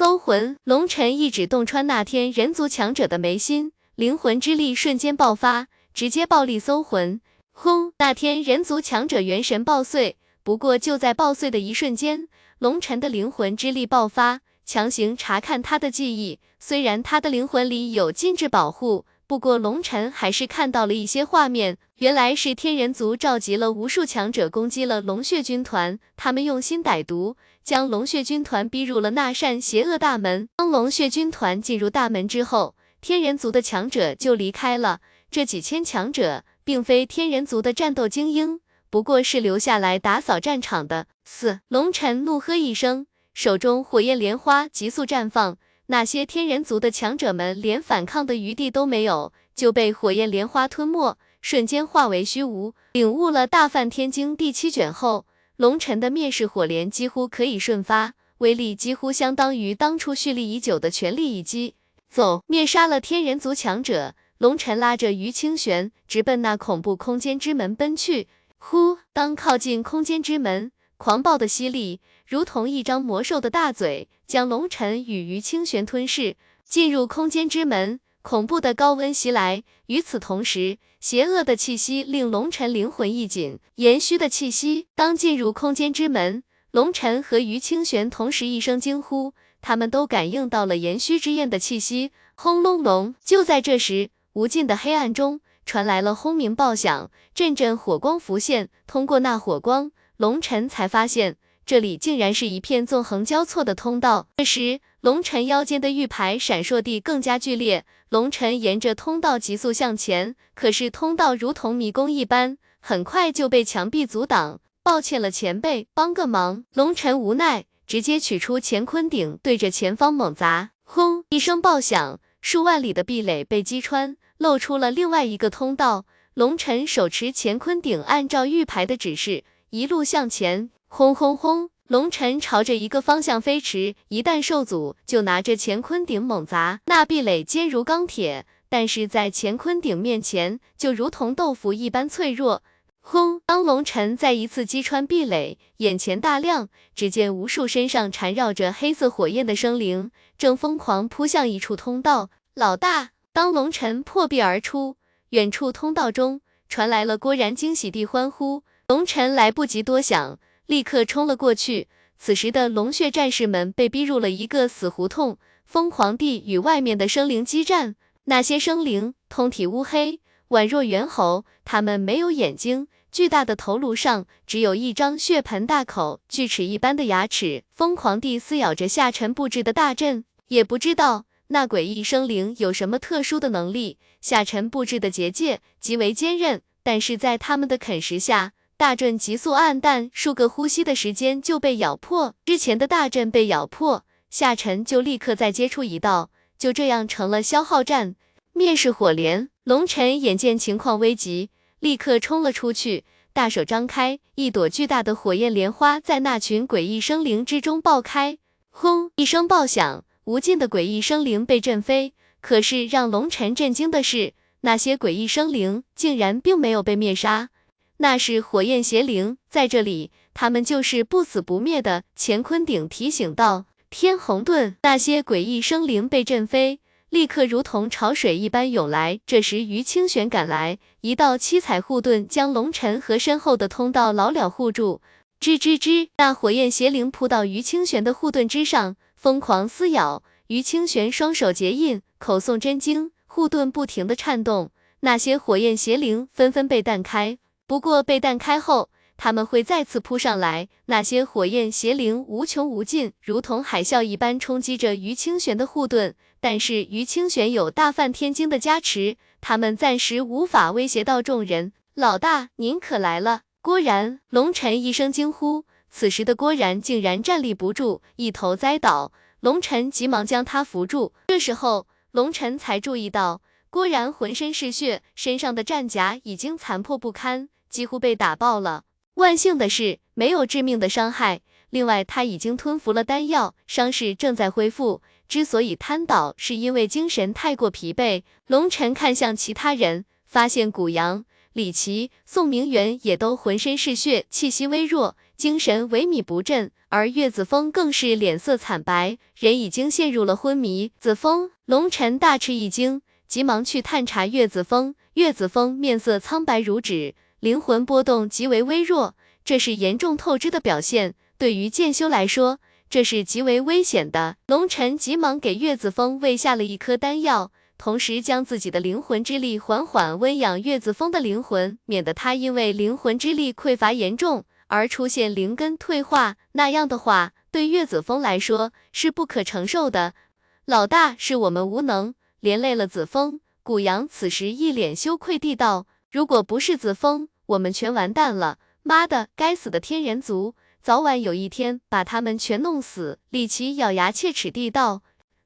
搜魂，龙尘一指洞穿那天人族强者的眉心，灵魂之力瞬间爆发，直接暴力搜魂。轰！那天人族强者元神爆碎，不过就在爆碎的一瞬间，龙尘的灵魂之力爆发，强行查看他的记忆。虽然他的灵魂里有禁制保护。不过，龙尘还是看到了一些画面，原来是天人族召集了无数强者攻击了龙血军团，他们用心歹毒，将龙血军团逼入了那扇邪恶大门。当龙血军团进入大门之后，天人族的强者就离开了。这几千强者并非天人族的战斗精英，不过是留下来打扫战场的。四龙尘怒喝一声，手中火焰莲花急速绽放。那些天人族的强者们连反抗的余地都没有，就被火焰莲花吞没，瞬间化为虚无。领悟了大梵天经第七卷后，龙尘的灭世火莲几乎可以瞬发，威力几乎相当于当初蓄力已久的全力一击。走，灭杀了天人族强者，龙尘拉着于清玄直奔那恐怖空间之门奔去。呼，当靠近空间之门，狂暴的吸力。如同一张魔兽的大嘴，将龙尘与于清玄吞噬，进入空间之门。恐怖的高温袭来，与此同时，邪恶的气息令龙尘灵魂一紧。炎虚的气息，当进入空间之门，龙尘和于清玄同时一声惊呼，他们都感应到了炎虚之焰的气息。轰隆隆！就在这时，无尽的黑暗中传来了轰鸣爆响，阵阵火光浮现。通过那火光，龙尘才发现。这里竟然是一片纵横交错的通道。这时，龙尘腰间的玉牌闪烁地更加剧烈。龙尘沿着通道急速向前，可是通道如同迷宫一般，很快就被墙壁阻挡。抱歉了，前辈，帮个忙。龙尘无奈，直接取出乾坤鼎，对着前方猛砸。轰！一声爆响，数万里的壁垒被击穿，露出了另外一个通道。龙尘手持乾坤鼎，按照玉牌的指示，一路向前。轰轰轰！龙尘朝着一个方向飞驰，一旦受阻，就拿着乾坤鼎猛砸。那壁垒坚如钢铁，但是在乾坤鼎面前，就如同豆腐一般脆弱。轰！当龙尘再一次击穿壁垒，眼前大亮，只见无数身上缠绕着黑色火焰的生灵，正疯狂扑向一处通道。老大！当龙尘破壁而出，远处通道中传来了郭然惊喜地欢呼。龙尘来不及多想。立刻冲了过去。此时的龙血战士们被逼入了一个死胡同，疯狂地与外面的生灵激战。那些生灵通体乌黑，宛若猿猴，他们没有眼睛，巨大的头颅上只有一张血盆大口，锯齿一般的牙齿，疯狂地撕咬着下沉布置的大阵。也不知道那诡异生灵有什么特殊的能力，下沉布置的结界极为坚韧，但是在他们的啃食下。大阵急速暗淡，数个呼吸的时间就被咬破。之前的大阵被咬破，夏晨就立刻再接出一道，就这样成了消耗战。灭世火莲，龙尘眼见情况危急，立刻冲了出去，大手张开，一朵巨大的火焰莲花在那群诡异生灵之中爆开。轰！一声爆响，无尽的诡异生灵被震飞。可是让龙尘震惊的是，那些诡异生灵竟然并没有被灭杀。那是火焰邪灵，在这里，他们就是不死不灭的。乾坤鼎提醒道：“天虹盾，那些诡异生灵被震飞，立刻如同潮水一般涌来。这时，于清玄赶来，一道七彩护盾将龙尘和身后的通道牢了护住。吱吱吱，那火焰邪灵扑到于清玄的护盾之上，疯狂撕咬。于清玄双手结印，口诵真经，护盾不停的颤动。那些火焰邪灵纷纷被弹开。不过被弹开后，他们会再次扑上来。那些火焰邪灵无穷无尽，如同海啸一般冲击着于清玄的护盾。但是于清玄有大梵天经的加持，他们暂时无法威胁到众人。老大，您可来了！郭然，龙尘一声惊呼。此时的郭然竟然站立不住，一头栽倒。龙尘急忙将他扶住。这时候，龙尘才注意到郭然浑身是血，身上的战甲已经残破不堪。几乎被打爆了，万幸的是没有致命的伤害。另外，他已经吞服了丹药，伤势正在恢复。之所以瘫倒，是因为精神太过疲惫。龙尘看向其他人，发现古阳、李奇、宋明远也都浑身是血，气息微弱。精神萎靡不振，而岳子峰更是脸色惨白，人已经陷入了昏迷。子峰，龙晨大吃一惊，急忙去探查岳子峰。岳子峰面色苍白如纸，灵魂波动极为微弱，这是严重透支的表现。对于剑修来说，这是极为危险的。龙晨急忙给岳子峰喂下了一颗丹药。同时将自己的灵魂之力缓缓温养岳子峰的灵魂，免得他因为灵魂之力匮乏严重而出现灵根退化，那样的话对岳子峰来说是不可承受的。老大，是我们无能，连累了子峰。古阳此时一脸羞愧地道：“如果不是子枫，我们全完蛋了。妈的，该死的天人族，早晚有一天把他们全弄死。”李奇咬牙切齿地道：“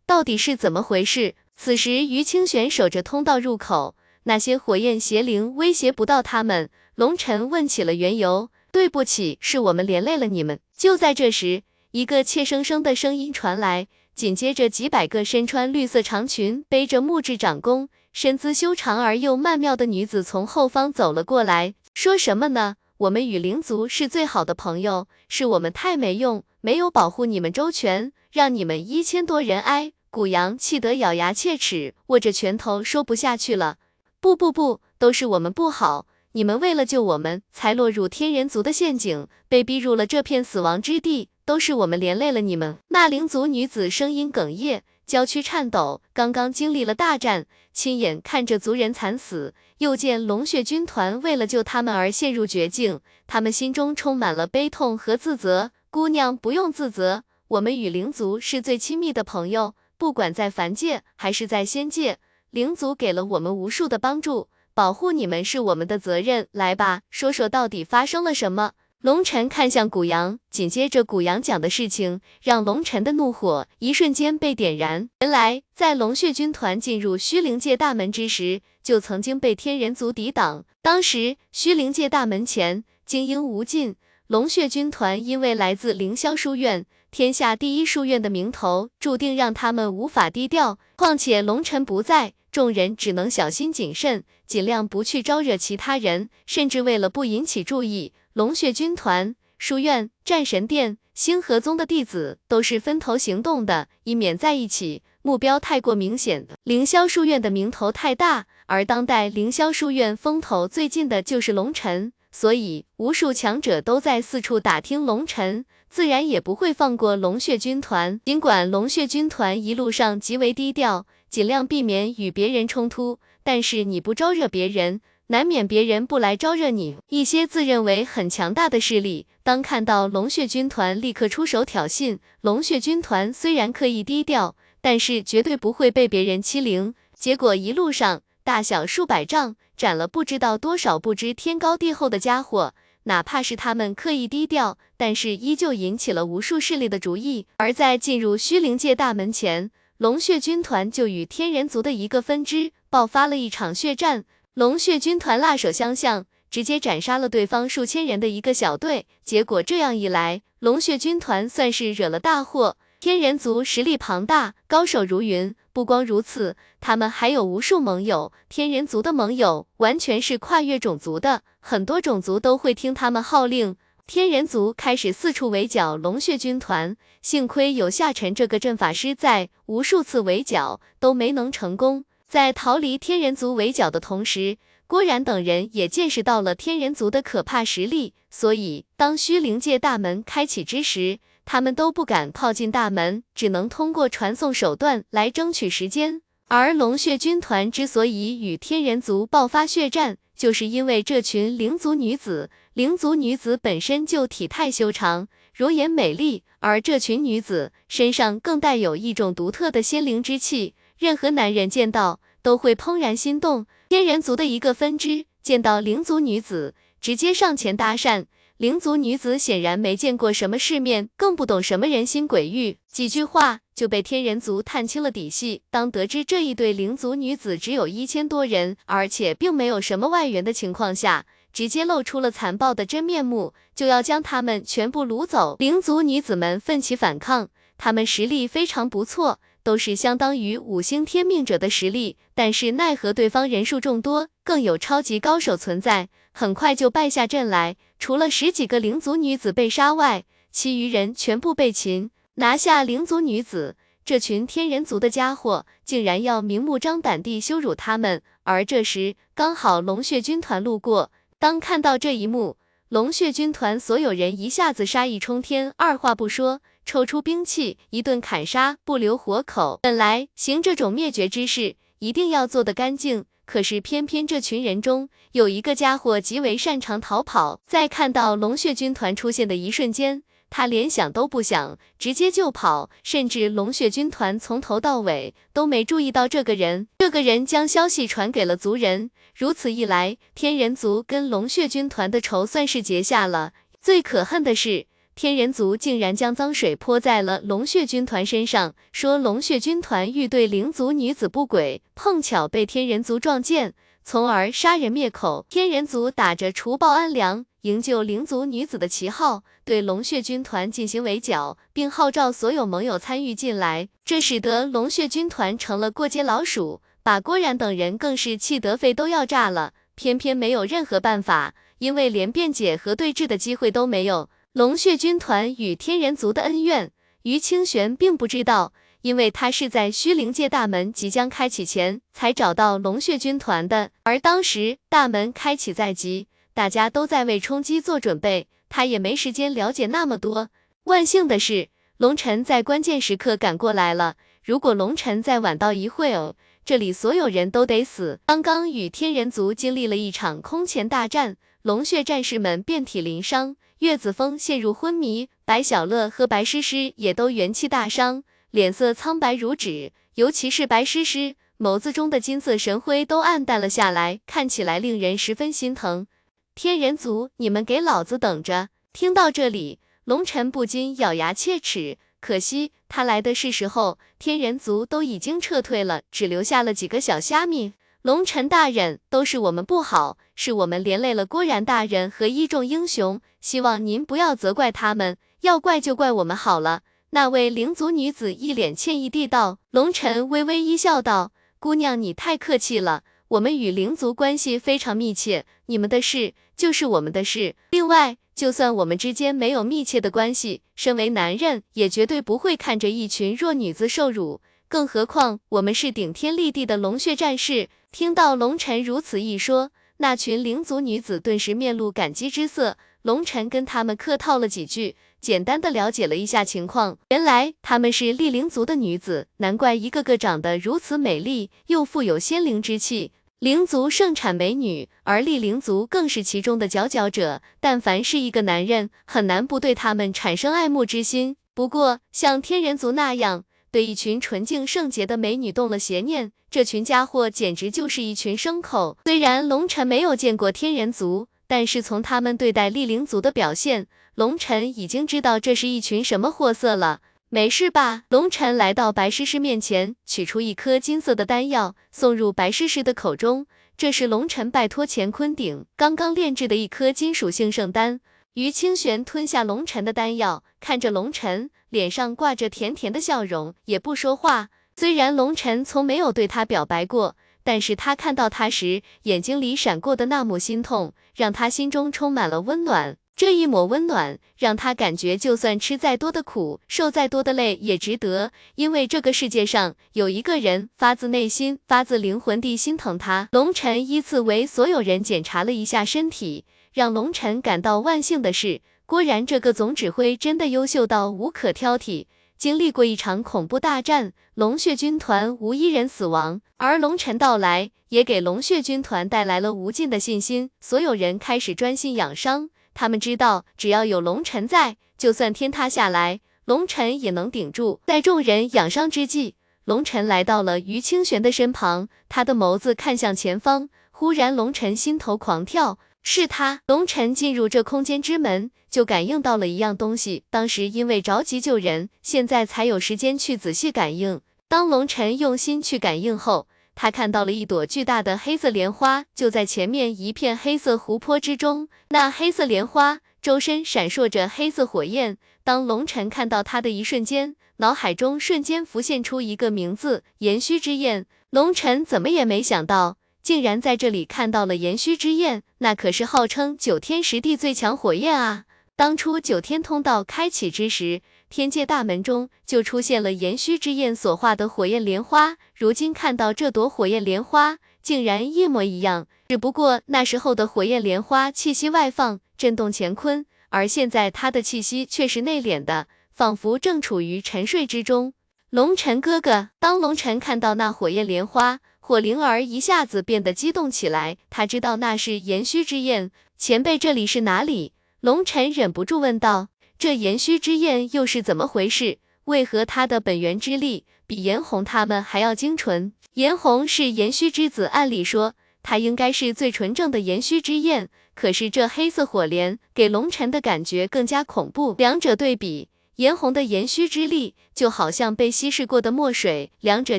到底是怎么回事？”此时，于清玄守着通道入口，那些火焰邪灵威胁不到他们。龙尘问起了缘由，对不起，是我们连累了你们。就在这时，一个怯生生的声音传来，紧接着几百个身穿绿色长裙、背着木质长弓、身姿修长而又曼妙的女子从后方走了过来，说什么呢？我们与灵族是最好的朋友，是我们太没用，没有保护你们周全，让你们一千多人挨。古阳气得咬牙切齿，握着拳头说不下去了。不不不，都是我们不好，你们为了救我们，才落入天人族的陷阱，被逼入了这片死亡之地，都是我们连累了你们。那灵族女子声音哽咽，娇躯颤抖，刚刚经历了大战，亲眼看着族人惨死，又见龙血军团为了救他们而陷入绝境，他们心中充满了悲痛和自责。姑娘不用自责，我们与灵族是最亲密的朋友。不管在凡界还是在仙界，灵族给了我们无数的帮助，保护你们是我们的责任。来吧，说说到底发生了什么？龙尘看向古阳，紧接着古阳讲的事情，让龙尘的怒火一瞬间被点燃。原来，在龙血军团进入虚灵界大门之时，就曾经被天人族抵挡。当时虚灵界大门前精英无尽，龙血军团因为来自凌霄书院。天下第一书院的名头，注定让他们无法低调。况且龙尘不在，众人只能小心谨慎，尽量不去招惹其他人。甚至为了不引起注意，龙血军团、书院、战神殿、星河宗的弟子都是分头行动的，以免在一起目标太过明显。凌霄书院的名头太大，而当代凌霄书院风头最近的就是龙尘，所以无数强者都在四处打听龙尘。自然也不会放过龙血军团。尽管龙血军团一路上极为低调，尽量避免与别人冲突，但是你不招惹别人，难免别人不来招惹你。一些自认为很强大的势力，当看到龙血军团，立刻出手挑衅。龙血军团虽然刻意低调，但是绝对不会被别人欺凌。结果一路上，大小数百丈，斩了不知道多少不知天高地厚的家伙。哪怕是他们刻意低调，但是依旧引起了无数势力的注意。而在进入虚灵界大门前，龙血军团就与天人族的一个分支爆发了一场血战。龙血军团辣手相向，直接斩杀了对方数千人的一个小队。结果这样一来，龙血军团算是惹了大祸。天人族实力庞大，高手如云。不光如此，他们还有无数盟友。天人族的盟友完全是跨越种族的，很多种族都会听他们号令。天人族开始四处围剿龙血军团，幸亏有夏晨这个阵法师在，无数次围剿都没能成功。在逃离天人族围剿的同时，郭然等人也见识到了天人族的可怕实力。所以，当虚灵界大门开启之时，他们都不敢靠近大门，只能通过传送手段来争取时间。而龙血军团之所以与天人族爆发血战，就是因为这群灵族女子。灵族女子本身就体态修长，容颜美丽，而这群女子身上更带有一种独特的仙灵之气，任何男人见到都会怦然心动。天人族的一个分支见到灵族女子，直接上前搭讪。灵族女子显然没见过什么世面，更不懂什么人心鬼域，几句话就被天人族探清了底细。当得知这一对灵族女子只有一千多人，而且并没有什么外援的情况下，直接露出了残暴的真面目，就要将他们全部掳走。灵族女子们奋起反抗，她们实力非常不错，都是相当于五星天命者的实力，但是奈何对方人数众多，更有超级高手存在，很快就败下阵来。除了十几个灵族女子被杀外，其余人全部被擒。拿下灵族女子，这群天人族的家伙竟然要明目张胆地羞辱他们。而这时刚好龙血军团路过，当看到这一幕，龙血军团所有人一下子杀意冲天，二话不说，抽出兵器一顿砍杀，不留活口。本来行这种灭绝之事，一定要做得干净。可是偏偏这群人中有一个家伙极为擅长逃跑，在看到龙血军团出现的一瞬间，他连想都不想，直接就跑，甚至龙血军团从头到尾都没注意到这个人。这个人将消息传给了族人，如此一来，天人族跟龙血军团的仇算是结下了。最可恨的是。天人族竟然将脏水泼在了龙血军团身上，说龙血军团欲对灵族女子不轨，碰巧被天人族撞见，从而杀人灭口。天人族打着除暴安良、营救灵族女子的旗号，对龙血军团进行围剿，并号召所有盟友参与进来，这使得龙血军团成了过街老鼠，把郭然等人更是气得肺都要炸了。偏偏没有任何办法，因为连辩解和对峙的机会都没有。龙血军团与天人族的恩怨，于清玄并不知道，因为他是在虚灵界大门即将开启前才找到龙血军团的，而当时大门开启在即，大家都在为冲击做准备，他也没时间了解那么多。万幸的是，龙尘在关键时刻赶过来了，如果龙尘再晚到一会儿，这里所有人都得死。刚刚与天人族经历了一场空前大战，龙血战士们遍体鳞伤。岳子峰陷入昏迷，白小乐和白诗诗也都元气大伤，脸色苍白如纸。尤其是白诗诗，眸子中的金色神辉都暗淡了下来，看起来令人十分心疼。天人族，你们给老子等着！听到这里，龙尘不禁咬牙切齿。可惜他来的是时候，天人族都已经撤退了，只留下了几个小虾米。龙尘大人，都是我们不好，是我们连累了郭然大人和一众英雄，希望您不要责怪他们，要怪就怪我们好了。那位灵族女子一脸歉意地道。龙尘微微一笑道：“姑娘，你太客气了，我们与灵族关系非常密切，你们的事就是我们的事。另外，就算我们之间没有密切的关系，身为男人，也绝对不会看着一群弱女子受辱。更何况，我们是顶天立地的龙血战士。”听到龙尘如此一说，那群灵族女子顿时面露感激之色。龙尘跟他们客套了几句，简单的了解了一下情况。原来他们是厉灵族的女子，难怪一个个长得如此美丽，又富有仙灵之气。灵族盛产美女，而厉灵族更是其中的佼佼者。但凡是一个男人，很难不对他们产生爱慕之心。不过像天人族那样，对一群纯净圣洁的美女动了邪念。这群家伙简直就是一群牲口。虽然龙尘没有见过天人族，但是从他们对待厉灵族的表现，龙尘已经知道这是一群什么货色了。没事吧？龙尘来到白诗诗面前，取出一颗金色的丹药，送入白诗诗的口中。这是龙尘拜托乾坤鼎刚刚炼制的一颗金属性圣丹。于清玄吞下龙尘的丹药，看着龙尘，脸上挂着甜甜的笑容，也不说话。虽然龙尘从没有对他表白过，但是他看到他时眼睛里闪过的那抹心痛，让他心中充满了温暖。这一抹温暖，让他感觉就算吃再多的苦，受再多的累也值得，因为这个世界上有一个人发自内心、发自灵魂地心疼他。龙尘依次为所有人检查了一下身体，让龙尘感到万幸的是，郭然这个总指挥真的优秀到无可挑剔。经历过一场恐怖大战，龙血军团无一人死亡，而龙尘到来也给龙血军团带来了无尽的信心。所有人开始专心养伤，他们知道只要有龙尘在，就算天塌下来，龙尘也能顶住。在众人养伤之际，龙尘来到了于清玄的身旁，他的眸子看向前方，忽然龙尘心头狂跳。是他，龙尘进入这空间之门，就感应到了一样东西。当时因为着急救人，现在才有时间去仔细感应。当龙尘用心去感应后，他看到了一朵巨大的黑色莲花，就在前面一片黑色湖泊之中。那黑色莲花周身闪烁着黑色火焰。当龙尘看到它的一瞬间，脑海中瞬间浮现出一个名字——炎虚之焰。龙尘怎么也没想到。竟然在这里看到了炎虚之焰，那可是号称九天十地最强火焰啊！当初九天通道开启之时，天界大门中就出现了炎虚之焰所化的火焰莲花，如今看到这朵火焰莲花，竟然一模一样，只不过那时候的火焰莲花气息外放，震动乾坤，而现在它的气息却是内敛的，仿佛正处于沉睡之中。龙尘哥哥，当龙尘看到那火焰莲花。火灵儿一下子变得激动起来，他知道那是炎虚之焰。前辈，这里是哪里？龙尘忍不住问道。这炎虚之焰又是怎么回事？为何他的本源之力比颜红他们还要精纯？颜红是炎虚之子，按理说他应该是最纯正的炎虚之焰。可是这黑色火莲给龙尘的感觉更加恐怖。两者对比，颜红的炎虚之力就好像被稀释过的墨水，两者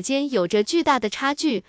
间有着巨大的差距。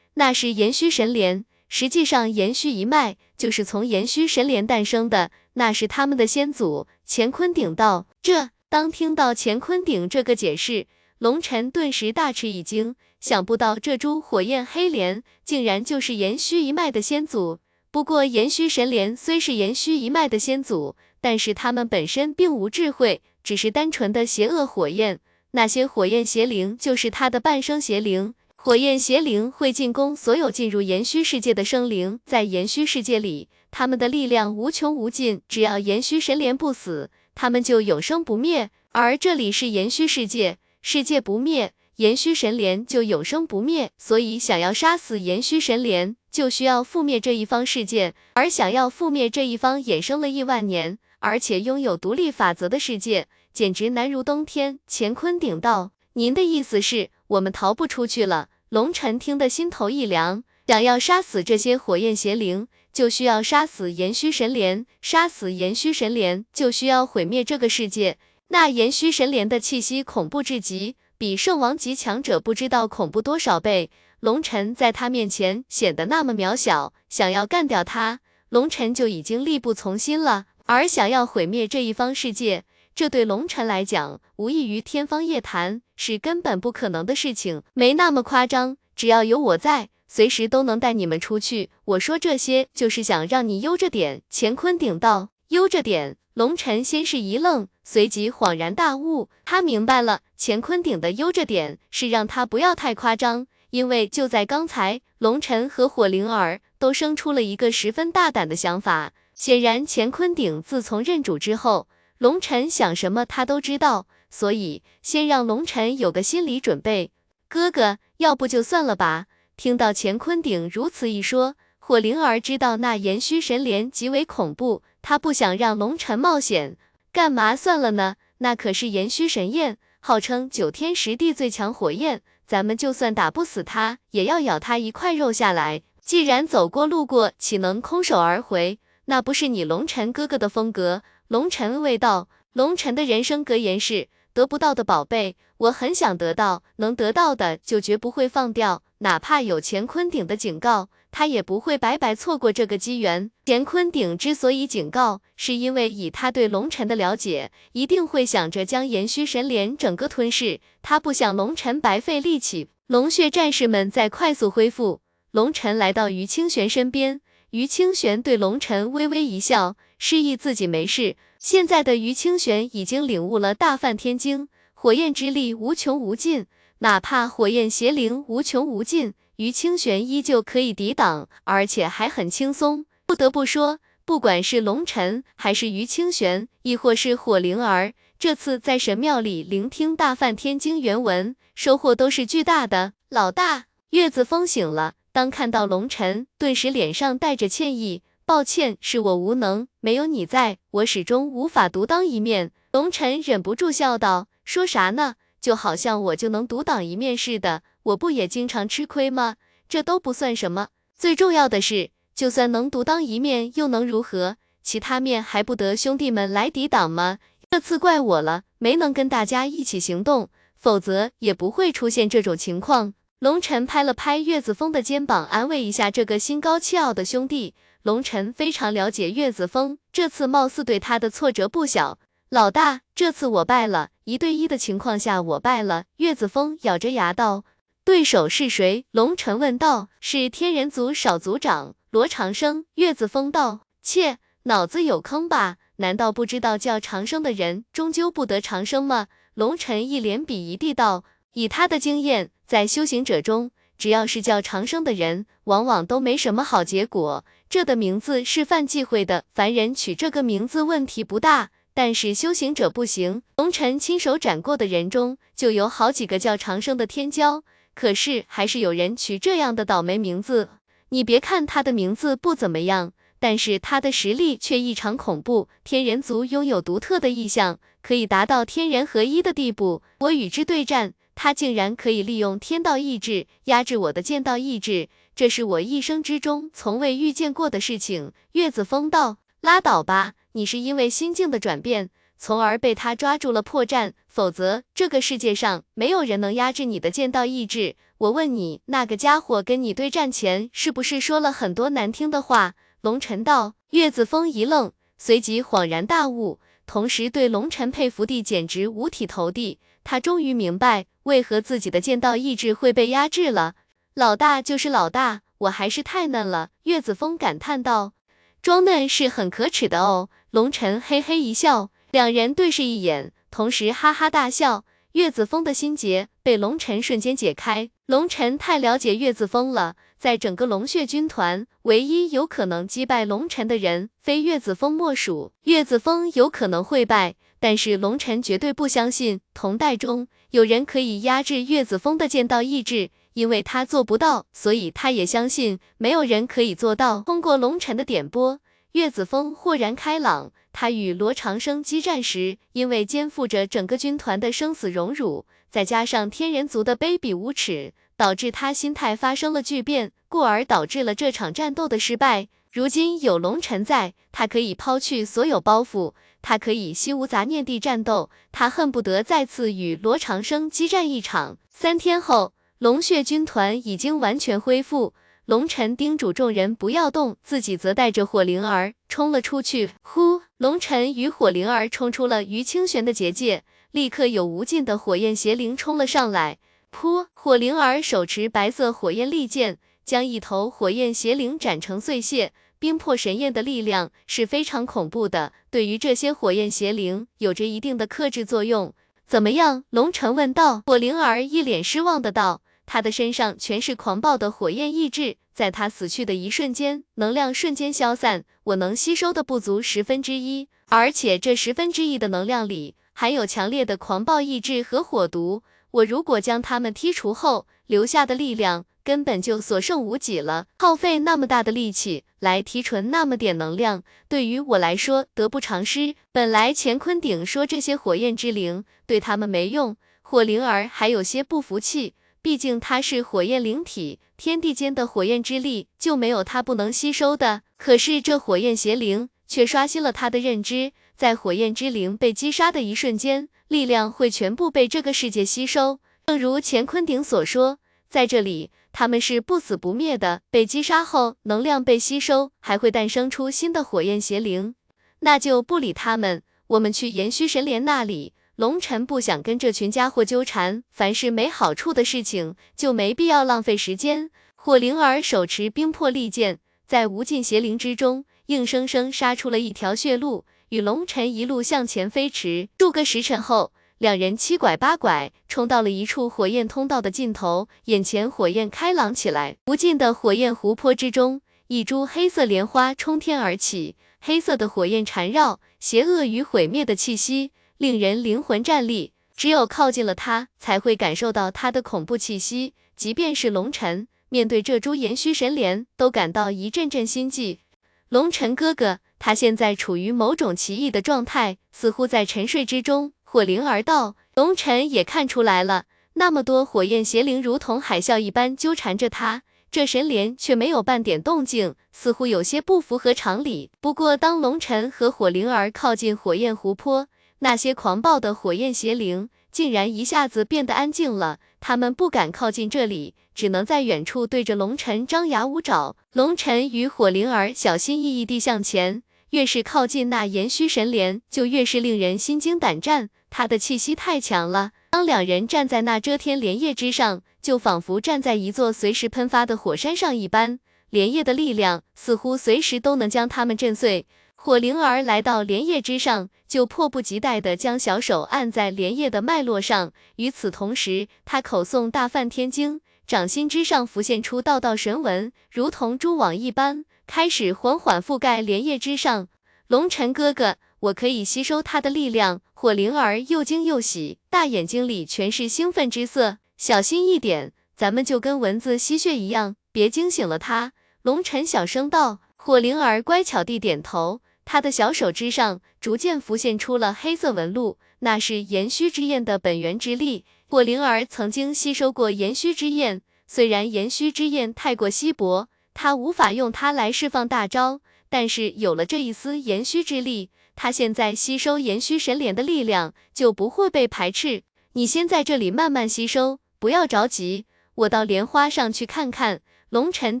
那是炎虚神莲，实际上炎虚一脉就是从炎虚神莲诞生的，那是他们的先祖乾坤鼎道。这当听到乾坤鼎这个解释，龙尘顿时大吃一惊，想不到这株火焰黑莲竟然就是炎虚一脉的先祖。不过炎虚神莲虽是炎虚一脉的先祖，但是他们本身并无智慧，只是单纯的邪恶火焰，那些火焰邪灵就是他的半生邪灵。火焰邪灵会进攻所有进入炎虚世界的生灵，在炎虚世界里，他们的力量无穷无尽，只要炎虚神莲不死，他们就永生不灭。而这里是炎虚世界，世界不灭，炎虚神莲就永生不灭。所以，想要杀死炎虚神莲，就需要覆灭这一方世界。而想要覆灭这一方衍生了亿万年，而且拥有独立法则的世界，简直难如登天。乾坤鼎道，您的意思是，我们逃不出去了？龙尘听得心头一凉，想要杀死这些火焰邪灵，就需要杀死炎虚神莲，杀死炎虚神莲，就需要毁灭这个世界。那炎虚神莲的气息恐怖至极，比圣王级强者不知道恐怖多少倍。龙尘在他面前显得那么渺小，想要干掉他，龙尘就已经力不从心了。而想要毁灭这一方世界，这对龙尘来讲，无异于天方夜谭，是根本不可能的事情，没那么夸张。只要有我在，随时都能带你们出去。我说这些，就是想让你悠着点。乾坤顶道，悠着点。龙尘先是一愣，随即恍然大悟，他明白了，乾坤顶的悠着点，是让他不要太夸张。因为就在刚才，龙尘和火灵儿都生出了一个十分大胆的想法。显然，乾坤顶自从认主之后。龙尘想什么，他都知道，所以先让龙尘有个心理准备。哥哥，要不就算了吧。听到乾坤鼎如此一说，火灵儿知道那炎虚神莲极为恐怖，他不想让龙尘冒险。干嘛算了呢？那可是炎虚神焰，号称九天十地最强火焰，咱们就算打不死他，也要咬他一块肉下来。既然走过路过，岂能空手而回？那不是你龙尘哥哥的风格。龙尘未道，龙尘的人生格言是：得不到的宝贝，我很想得到；能得到的，就绝不会放掉。哪怕有乾坤鼎的警告，他也不会白白错过这个机缘。乾坤鼎之所以警告，是因为以他对龙尘的了解，一定会想着将延虚神莲整个吞噬。他不想龙尘白费力气。龙血战士们在快速恢复。龙尘来到于清玄身边，于清玄对龙尘微微一笑。示意自己没事。现在的于清玄已经领悟了大梵天经，火焰之力无穷无尽，哪怕火焰邪灵无穷无尽，于清玄依旧可以抵挡，而且还很轻松。不得不说，不管是龙尘，还是于清玄，亦或是火灵儿，这次在神庙里聆听大梵天经原文，收获都是巨大的。老大，月子风醒了，当看到龙尘，顿时脸上带着歉意。抱歉，是我无能，没有你在，我始终无法独当一面。龙尘忍不住笑道：“说啥呢？就好像我就能独当一面似的，我不也经常吃亏吗？这都不算什么，最重要的是，就算能独当一面，又能如何？其他面还不得兄弟们来抵挡吗？这次怪我了，没能跟大家一起行动，否则也不会出现这种情况。”龙尘拍了拍岳子峰的肩膀，安慰一下这个心高气傲的兄弟。龙尘非常了解岳子峰，这次貌似对他的挫折不小。老大，这次我败了，一对一的情况下我败了。岳子峰咬着牙道：“对手是谁？龙晨问道。是天人族少族长罗长生。月子峰道。切，脑子有坑吧？难道不知道叫长生的人终究不得长生吗？龙晨一脸鄙夷地道。以他的经验，在修行者中，只要是叫长生的人，往往都没什么好结果。这的名字是犯忌讳的，凡人取这个名字问题不大。但是修行者不行，龙尘亲手斩过的人中，就有好几个叫长生的天骄，可是还是有人取这样的倒霉名字。你别看他的名字不怎么样，但是他的实力却异常恐怖。天人族拥有独特的意象，可以达到天人合一的地步。我与之对战，他竟然可以利用天道意志压制我的剑道意志，这是我一生之中从未遇见过的事情。月子风道，拉倒吧。你是因为心境的转变，从而被他抓住了破绽，否则这个世界上没有人能压制你的剑道意志。我问你，那个家伙跟你对战前，是不是说了很多难听的话？龙尘道。岳子峰一愣，随即恍然大悟，同时对龙尘佩服地简直五体投地。他终于明白，为何自己的剑道意志会被压制了。老大就是老大，我还是太嫩了。岳子峰感叹道。装嫩是很可耻的哦。龙晨嘿嘿一笑，两人对视一眼，同时哈哈大笑。岳子峰的心结被龙晨瞬间解开。龙晨太了解岳子峰了，在整个龙血军团，唯一有可能击败龙晨的人，非岳子峰莫属。岳子峰有可能会败，但是龙晨绝对不相信同代中有人可以压制岳子峰的剑道意志。因为他做不到，所以他也相信没有人可以做到。通过龙尘的点拨，岳子峰豁然开朗。他与罗长生激战时，因为肩负着整个军团的生死荣辱，再加上天人族的卑鄙无耻，导致他心态发生了巨变，故而导致了这场战斗的失败。如今有龙尘在，他可以抛去所有包袱，他可以心无杂念地战斗。他恨不得再次与罗长生激战一场。三天后。龙血军团已经完全恢复，龙尘叮嘱众人不要动，自己则带着火灵儿冲了出去。呼，龙尘与火灵儿冲出了于清玄的结界，立刻有无尽的火焰邪灵冲了上来。噗，火灵儿手持白色火焰利剑，将一头火焰邪灵斩成碎屑。冰魄神焰的力量是非常恐怖的，对于这些火焰邪灵有着一定的克制作用。怎么样？龙尘问道。火灵儿一脸失望的道。他的身上全是狂暴的火焰意志，在他死去的一瞬间，能量瞬间消散，我能吸收的不足十分之一，而且这十分之一的能量里含有强烈的狂暴意志和火毒。我如果将他们剔除后，留下的力量根本就所剩无几了。耗费那么大的力气来提纯那么点能量，对于我来说得不偿失。本来乾坤鼎说这些火焰之灵对他们没用，火灵儿还有些不服气。毕竟他是火焰灵体，天地间的火焰之力就没有他不能吸收的。可是这火焰邪灵却刷新了他的认知，在火焰之灵被击杀的一瞬间，力量会全部被这个世界吸收。正如乾坤鼎所说，在这里他们是不死不灭的，被击杀后能量被吸收，还会诞生出新的火焰邪灵。那就不理他们，我们去延虚神莲那里。龙尘不想跟这群家伙纠缠，凡是没好处的事情就没必要浪费时间。火灵儿手持冰魄利剑，在无尽邪灵之中，硬生生杀出了一条血路，与龙尘一路向前飞驰。数个时辰后，两人七拐八拐冲到了一处火焰通道的尽头，眼前火焰开朗起来，无尽的火焰湖泊之中，一株黑色莲花冲天而起，黑色的火焰缠绕，邪恶与毁灭的气息。令人灵魂战栗，只有靠近了它，才会感受到它的恐怖气息。即便是龙尘，面对这株延虚神莲，都感到一阵阵心悸。龙尘哥哥，他现在处于某种奇异的状态，似乎在沉睡之中。火灵儿道，龙尘也看出来了，那么多火焰邪灵如同海啸一般纠缠着他，这神莲却没有半点动静，似乎有些不符合常理。不过，当龙尘和火灵儿靠近火焰湖泊，那些狂暴的火焰邪灵竟然一下子变得安静了，他们不敢靠近这里，只能在远处对着龙尘张牙舞爪。龙尘与火灵儿小心翼翼地向前，越是靠近那炎虚神莲，就越是令人心惊胆战。他的气息太强了，当两人站在那遮天莲叶之上，就仿佛站在一座随时喷发的火山上一般，莲叶的力量似乎随时都能将他们震碎。火灵儿来到莲叶之上，就迫不及待地将小手按在莲叶的脉络上。与此同时，他口诵大梵天经，掌心之上浮现出道道神纹，如同蛛网一般，开始缓缓覆盖莲叶之上。龙尘哥哥，我可以吸收他的力量。火灵儿又惊又喜，大眼睛里全是兴奋之色。小心一点，咱们就跟蚊子吸血一样，别惊醒了它。龙尘小声道。火灵儿乖巧地点头。他的小手之上逐渐浮现出了黑色纹路，那是炎虚之焰的本源之力。火灵儿曾经吸收过炎虚之焰，虽然炎虚之焰太过稀薄，他无法用它来释放大招，但是有了这一丝炎虚之力，他现在吸收延虚神莲的力量就不会被排斥。你先在这里慢慢吸收，不要着急，我到莲花上去看看。龙尘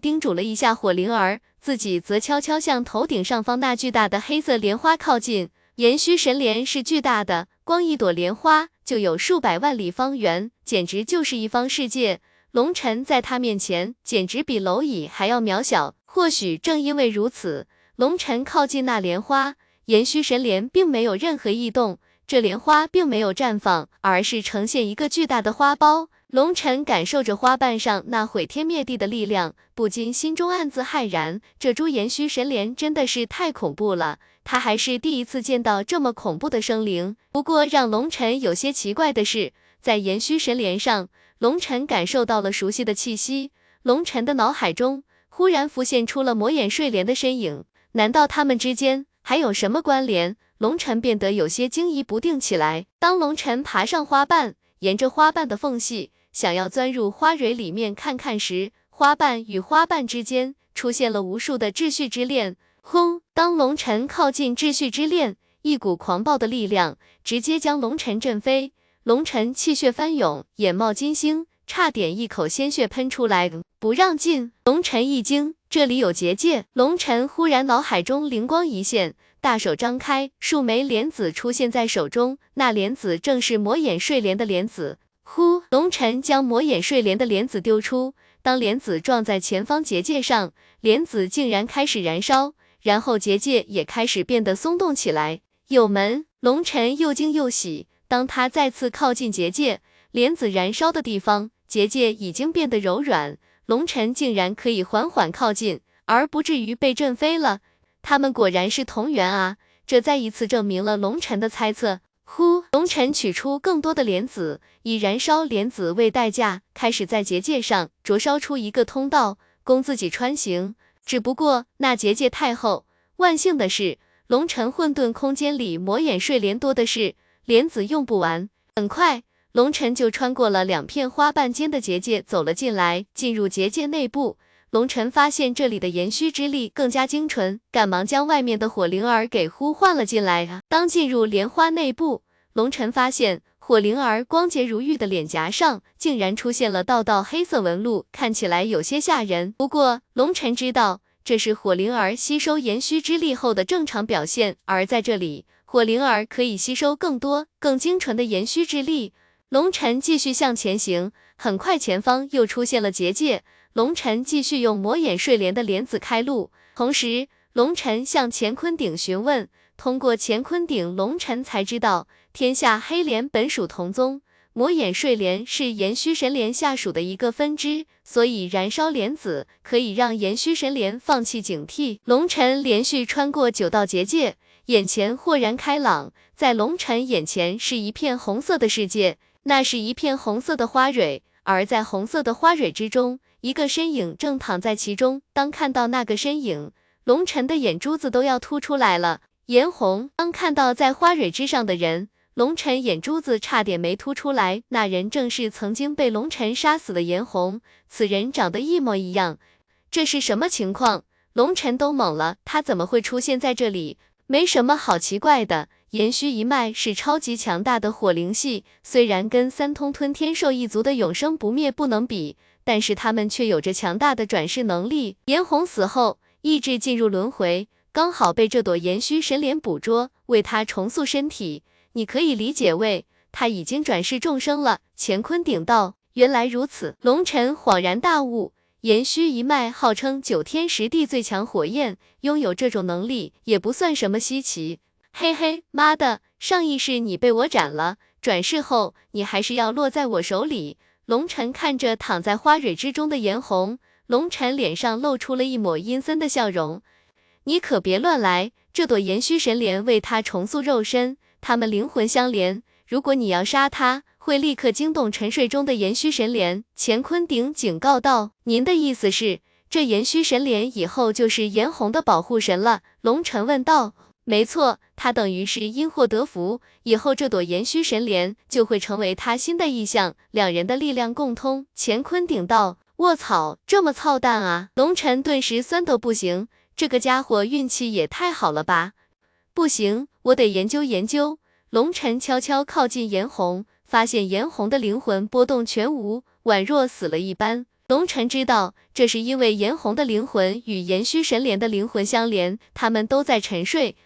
叮嘱了一下火灵儿。自己则悄悄向头顶上方那巨大的黑色莲花靠近。延虚神莲是巨大的，光一朵莲花就有数百万里方圆，简直就是一方世界。龙尘在他面前简直比蝼蚁还要渺小。或许正因为如此，龙尘靠近那莲花，延虚神莲并没有任何异动。这莲花并没有绽放，而是呈现一个巨大的花苞。龙尘感受着花瓣上那毁天灭地的力量，不禁心中暗自骇然。这株延虚神莲真的是太恐怖了，他还是第一次见到这么恐怖的生灵。不过让龙尘有些奇怪的是，在延虚神莲上，龙尘感受到了熟悉的气息。龙尘的脑海中忽然浮现出了魔眼睡莲的身影，难道他们之间还有什么关联？龙尘变得有些惊疑不定起来。当龙尘爬上花瓣，沿着花瓣的缝隙。想要钻入花蕊里面看看时，花瓣与花瓣之间出现了无数的秩序之链。轰！当龙尘靠近秩序之链，一股狂暴的力量直接将龙尘震飞。龙尘气血翻涌，眼冒金星，差点一口鲜血喷出来。不让进！龙尘一惊，这里有结界。龙尘忽然脑海中灵光一现，大手张开，数枚莲子出现在手中。那莲子正是魔眼睡莲的莲子。呼！龙尘将魔眼睡莲的莲子丢出，当莲子撞在前方结界上，莲子竟然开始燃烧，然后结界也开始变得松动起来。有门！龙尘又惊又喜。当他再次靠近结界，莲子燃烧的地方，结界已经变得柔软，龙尘竟然可以缓缓靠近，而不至于被震飞了。他们果然是同源啊！这再一次证明了龙尘的猜测。呼！龙尘取出更多的莲子，以燃烧莲子为代价，开始在结界上灼烧出一个通道，供自己穿行。只不过那结界太厚，万幸的是，龙尘混沌空间里魔眼睡莲多的是，莲子用不完。很快，龙尘就穿过了两片花瓣间的结界，走了进来。进入结界内部。龙尘发现这里的炎虚之力更加精纯，赶忙将外面的火灵儿给呼唤了进来！当进入莲花内部，龙尘发现火灵儿光洁如玉的脸颊上竟然出现了道道黑色纹路，看起来有些吓人。不过龙尘知道这是火灵儿吸收炎虚之力后的正常表现，而在这里，火灵儿可以吸收更多、更精纯的炎虚之力。龙尘继续向前行，很快前方又出现了结界。龙尘继续用魔眼睡莲的莲子开路，同时龙尘向乾坤鼎询问。通过乾坤鼎，龙尘才知道天下黑莲本属同宗，魔眼睡莲是炎虚神莲下属的一个分支，所以燃烧莲子可以让炎虚神莲放弃警惕。龙尘连续穿过九道结界，眼前豁然开朗，在龙尘眼前是一片红色的世界，那是一片红色的花蕊，而在红色的花蕊之中。一个身影正躺在其中。当看到那个身影，龙尘的眼珠子都要凸出来了。颜红。当看到在花蕊之上的人，龙尘眼珠子差点没凸出来。那人正是曾经被龙尘杀死的颜红。此人长得一模一样。这是什么情况？龙尘都懵了。他怎么会出现在这里？没什么好奇怪的。炎虚一脉是超级强大的火灵系，虽然跟三通吞天兽一族的永生不灭不能比。但是他们却有着强大的转世能力。炎红死后，意志进入轮回，刚好被这朵炎虚神莲捕捉，为他重塑身体。你可以理解为他已经转世众生了。乾坤顶道：原来如此。龙尘恍然大悟，炎虚一脉号称九天十地最强火焰，拥有这种能力也不算什么稀奇。嘿嘿，妈的，上一世你被我斩了，转世后你还是要落在我手里。龙尘看着躺在花蕊之中的颜红，龙尘脸上露出了一抹阴森的笑容。你可别乱来，这朵延虚神莲为他重塑肉身，他们灵魂相连。如果你要杀他，会立刻惊动沉睡中的延虚神莲。乾坤鼎警告道：“您的意思是，这延虚神莲以后就是颜红的保护神了？”龙尘问道。没错，他等于是因祸得福，以后这朵炎虚神莲就会成为他新的意象，两人的力量共通。乾坤顶道，卧槽，这么操蛋啊！龙尘顿时酸得不行，这个家伙运气也太好了吧！不行，我得研究研究。龙尘悄悄靠近颜红，发现颜红的灵魂波动全无，宛若死了一般。龙尘知道，这是因为颜红的灵魂与炎虚神莲的灵魂相连，他们都在沉睡。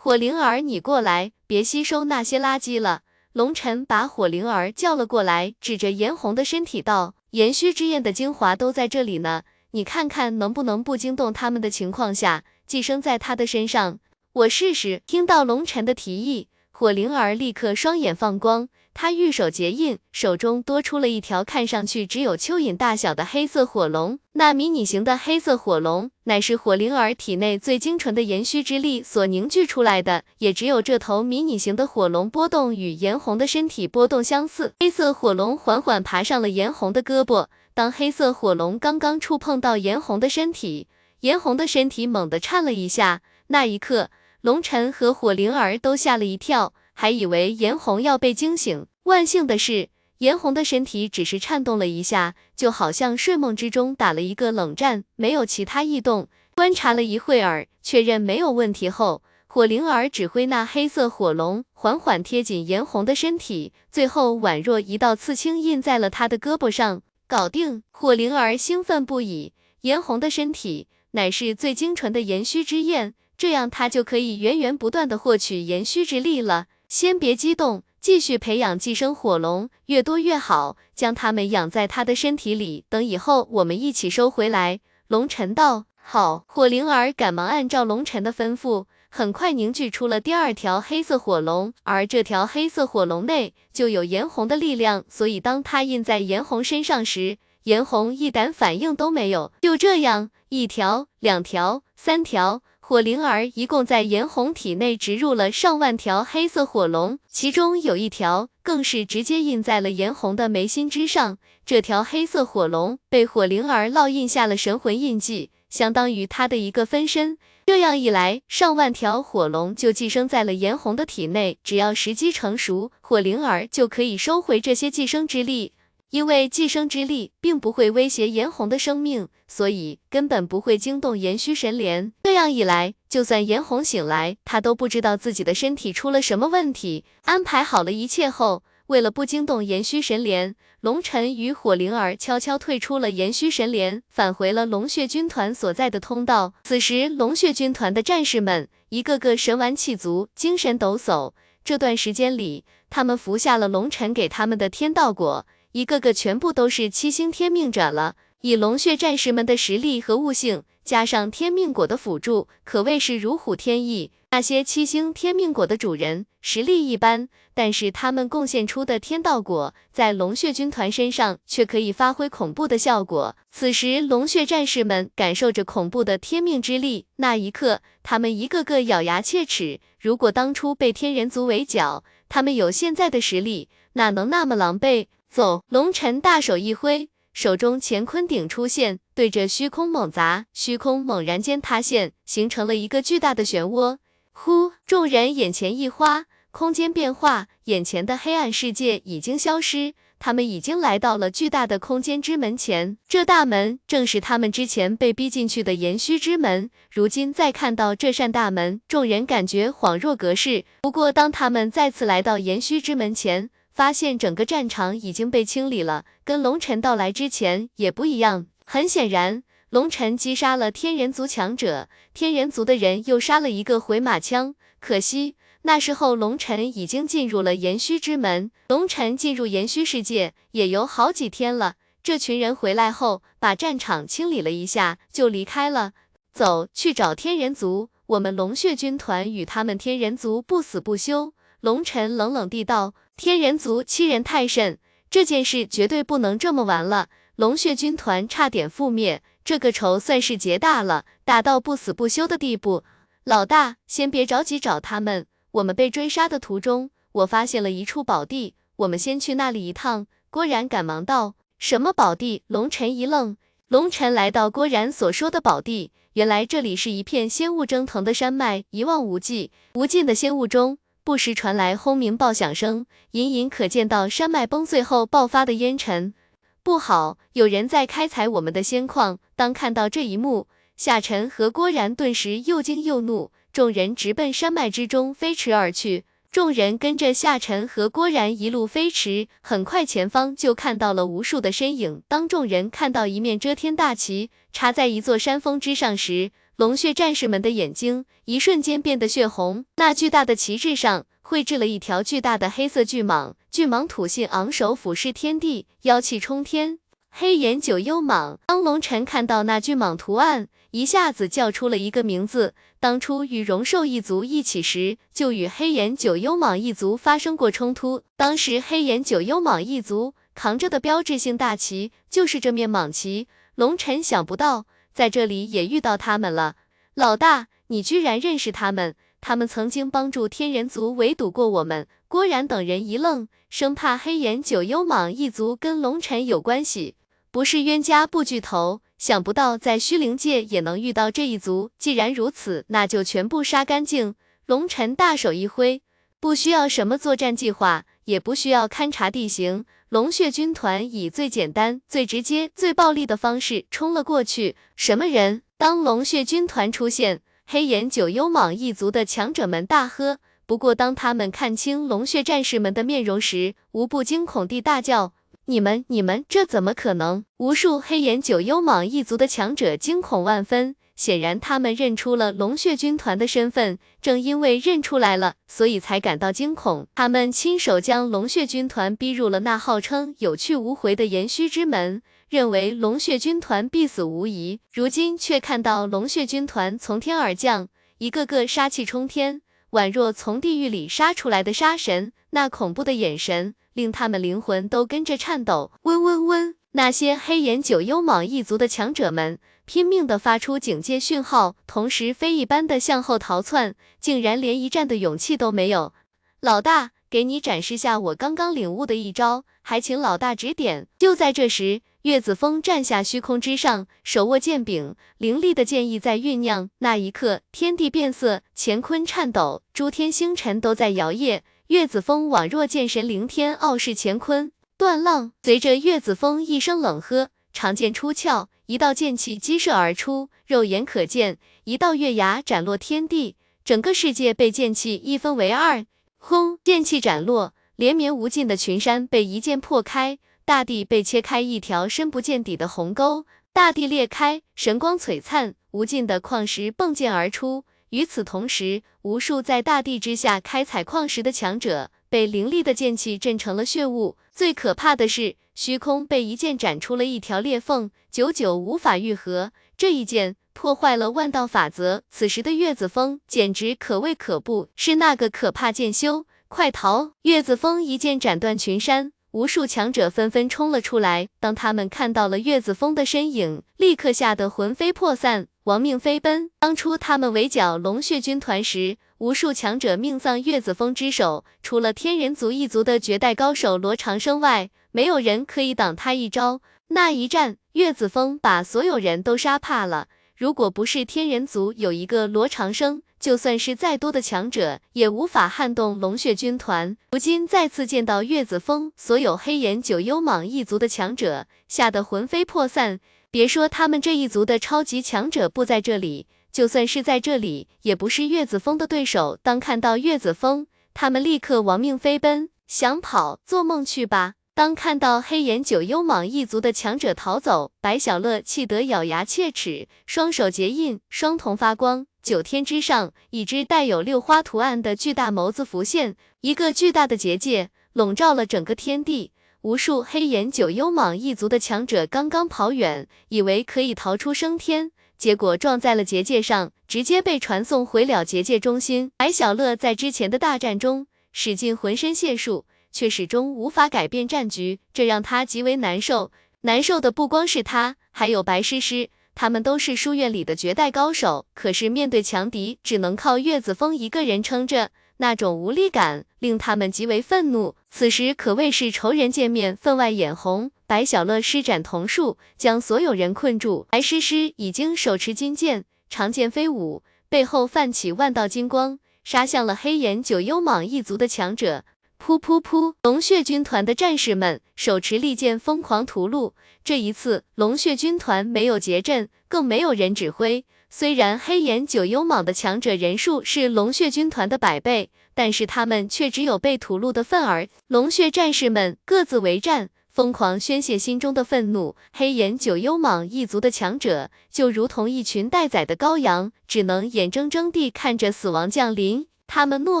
火灵儿，你过来，别吸收那些垃圾了。龙尘把火灵儿叫了过来，指着颜红的身体道：“炎虚之焰的精华都在这里呢，你看看能不能不惊动他们的情况下，寄生在他的身上。我试试。”听到龙尘的提议，火灵儿立刻双眼放光。他玉手结印，手中多出了一条看上去只有蚯蚓大小的黑色火龙。那迷你型的黑色火龙，乃是火灵儿体内最精纯的炎虚之力所凝聚出来的。也只有这头迷你型的火龙波动与颜红的身体波动相似。黑色火龙缓缓爬上了颜红的胳膊。当黑色火龙刚刚触碰到颜红的身体，颜红的身体猛地颤了一下。那一刻，龙尘和火灵儿都吓了一跳。还以为颜红要被惊醒，万幸的是，颜红的身体只是颤动了一下，就好像睡梦之中打了一个冷战，没有其他异动。观察了一会儿，确认没有问题后，火灵儿指挥那黑色火龙缓缓贴紧颜红的身体，最后宛若一道刺青印在了他的胳膊上。搞定！火灵儿兴奋不已，颜红的身体乃是最精纯的炎虚之焰，这样他就可以源源不断的获取炎虚之力了。先别激动，继续培养寄生火龙，越多越好，将它们养在他的身体里，等以后我们一起收回来。龙尘道，好。火灵儿赶忙按照龙尘的吩咐，很快凝聚出了第二条黑色火龙，而这条黑色火龙内就有炎红的力量，所以当它印在炎红身上时，炎红一点反应都没有。就这样，一条、两条、三条。火灵儿一共在颜红体内植入了上万条黑色火龙，其中有一条更是直接印在了颜红的眉心之上。这条黑色火龙被火灵儿烙印下了神魂印记，相当于他的一个分身。这样一来，上万条火龙就寄生在了颜红的体内。只要时机成熟，火灵儿就可以收回这些寄生之力。因为寄生之力并不会威胁颜红的生命，所以根本不会惊动炎虚神莲。这样一来，就算颜红醒来，他都不知道自己的身体出了什么问题。安排好了一切后，为了不惊动炎虚神莲，龙尘与火灵儿悄悄退出了炎虚神莲，返回了龙血军团所在的通道。此时，龙血军团的战士们一个个神完气足，精神抖擞。这段时间里，他们服下了龙尘给他们的天道果。一个个全部都是七星天命者了，以龙血战士们的实力和悟性，加上天命果的辅助，可谓是如虎添翼。那些七星天命果的主人实力一般，但是他们贡献出的天道果，在龙血军团身上却可以发挥恐怖的效果。此时，龙血战士们感受着恐怖的天命之力，那一刻，他们一个个咬牙切齿。如果当初被天人族围剿，他们有现在的实力，哪能那么狼狈？走！龙尘大手一挥，手中乾坤鼎出现，对着虚空猛砸，虚空猛然间塌陷，形成了一个巨大的漩涡。呼！众人眼前一花，空间变化，眼前的黑暗世界已经消失，他们已经来到了巨大的空间之门前。这大门正是他们之前被逼进去的延虚之门。如今再看到这扇大门，众人感觉恍若隔世。不过，当他们再次来到延虚之门前，发现整个战场已经被清理了，跟龙尘到来之前也不一样。很显然，龙尘击杀了天人族强者，天人族的人又杀了一个回马枪。可惜那时候龙尘已经进入了炎虚之门。龙尘进入炎虚世界也有好几天了。这群人回来后，把战场清理了一下，就离开了。走去找天人族，我们龙血军团与他们天人族不死不休。龙尘冷冷地道：“天人族欺人太甚，这件事绝对不能这么完了。龙血军团差点覆灭，这个仇算是结大了，大到不死不休的地步。老大，先别着急找他们。我们被追杀的途中，我发现了一处宝地，我们先去那里一趟。”郭然赶忙道：“什么宝地？”龙尘一愣。龙尘来到郭然所说的宝地，原来这里是一片仙雾蒸腾的山脉，一望无际，无尽的仙雾中。不时传来轰鸣爆响声，隐隐可见到山脉崩碎后爆发的烟尘。不好，有人在开采我们的仙矿。当看到这一幕，夏晨和郭然顿时又惊又怒，众人直奔山脉之中飞驰而去。众人跟着夏晨和郭然一路飞驰，很快前方就看到了无数的身影。当众人看到一面遮天大旗插在一座山峰之上时，龙血战士们的眼睛一瞬间变得血红。那巨大的旗帜上绘制了一条巨大的黑色巨蟒，巨蟒吐信昂首俯视天地，妖气冲天。黑岩九幽蟒。当龙尘看到那巨蟒图案，一下子叫出了一个名字。当初与荣寿一族一起时，就与黑岩九幽蟒一族发生过冲突。当时黑岩九幽蟒一族扛着的标志性大旗就是这面蟒旗。龙尘想不到。在这里也遇到他们了，老大，你居然认识他们？他们曾经帮助天人族围堵过我们。郭然等人一愣，生怕黑岩九幽蟒一族跟龙尘有关系，不是冤家不聚头。想不到在虚灵界也能遇到这一族，既然如此，那就全部杀干净。龙尘大手一挥，不需要什么作战计划，也不需要勘察地形。龙血军团以最简单、最直接、最暴力的方式冲了过去。什么人？当龙血军团出现，黑岩九幽蟒一族的强者们大喝。不过，当他们看清龙血战士们的面容时，无不惊恐地大叫：“你们，你们，这怎么可能？”无数黑岩九幽蟒一族的强者惊恐万分。显然，他们认出了龙血军团的身份。正因为认出来了，所以才感到惊恐。他们亲手将龙血军团逼入了那号称有去无回的延虚之门，认为龙血军团必死无疑。如今却看到龙血军团从天而降，一个个杀气冲天，宛若从地狱里杀出来的杀神。那恐怖的眼神，令他们灵魂都跟着颤抖。嗡嗡嗡！那些黑岩九幽蟒一族的强者们。拼命的发出警戒讯号，同时飞一般的向后逃窜，竟然连一战的勇气都没有。老大，给你展示下我刚刚领悟的一招，还请老大指点。就在这时，岳子峰站下虚空之上，手握剑柄，凌厉的剑意在酝酿。那一刻，天地变色，乾坤颤抖，诸天星辰都在摇曳。岳子峰宛若剑神凌天，傲视乾坤。断浪，随着岳子峰一声冷喝，长剑出鞘。一道剑气激射而出，肉眼可见，一道月牙斩落天地，整个世界被剑气一分为二。轰！剑气斩落，连绵无尽的群山被一剑破开，大地被切开一条深不见底的鸿沟，大地裂开，神光璀璨，无尽的矿石迸溅而出。与此同时，无数在大地之下开采矿石的强者被凌厉的剑气震成了血雾。最可怕的是。虚空被一剑斩出了一条裂缝，久久无法愈合。这一剑破坏了万道法则。此时的月子峰简直可畏可怖，是那个可怕剑修！快逃！月子峰一剑斩断群山，无数强者纷纷冲了出来。当他们看到了月子峰的身影，立刻吓得魂飞魄散，亡命飞奔。当初他们围剿龙血军团时，无数强者命丧月子峰之手，除了天人族一族的绝代高手罗长生外，没有人可以挡他一招。那一战，岳子峰把所有人都杀怕了。如果不是天人族有一个罗长生，就算是再多的强者，也无法撼动龙血军团。如今再次见到岳子峰，所有黑岩九幽蟒一族的强者吓得魂飞魄散。别说他们这一族的超级强者不在这里，就算是在这里，也不是岳子峰的对手。当看到岳子峰，他们立刻亡命飞奔，想跑，做梦去吧。当看到黑岩九幽蟒一族的强者逃走，白小乐气得咬牙切齿，双手结印，双瞳发光。九天之上，一只带有六花图案的巨大眸子浮现，一个巨大的结界笼罩了整个天地。无数黑岩九幽蟒一族的强者刚刚跑远，以为可以逃出升天，结果撞在了结界上，直接被传送回了结界中心。白小乐在之前的大战中使尽浑身解数，却始终无法改变战局，这让他极为难受。难受的不光是他，还有白诗诗。他们都是书院里的绝代高手，可是面对强敌，只能靠岳子峰一个人撑着，那种无力感令他们极为愤怒。此时可谓是仇人见面，分外眼红。白小乐施展瞳术，将所有人困住。白诗诗已经手持金剑，长剑飞舞，背后泛起万道金光，杀向了黑岩九幽蟒一族的强者。噗噗噗！龙血军团的战士们手持利剑，疯狂屠戮。这一次，龙血军团没有结阵，更没有人指挥。虽然黑岩九幽蟒的强者人数是龙血军团的百倍，但是他们却只有被屠戮的份儿。龙血战士们各自为战，疯狂宣泄心中的愤怒。黑岩九幽蟒一族的强者就如同一群待宰的羔羊，只能眼睁睁地看着死亡降临。他们怒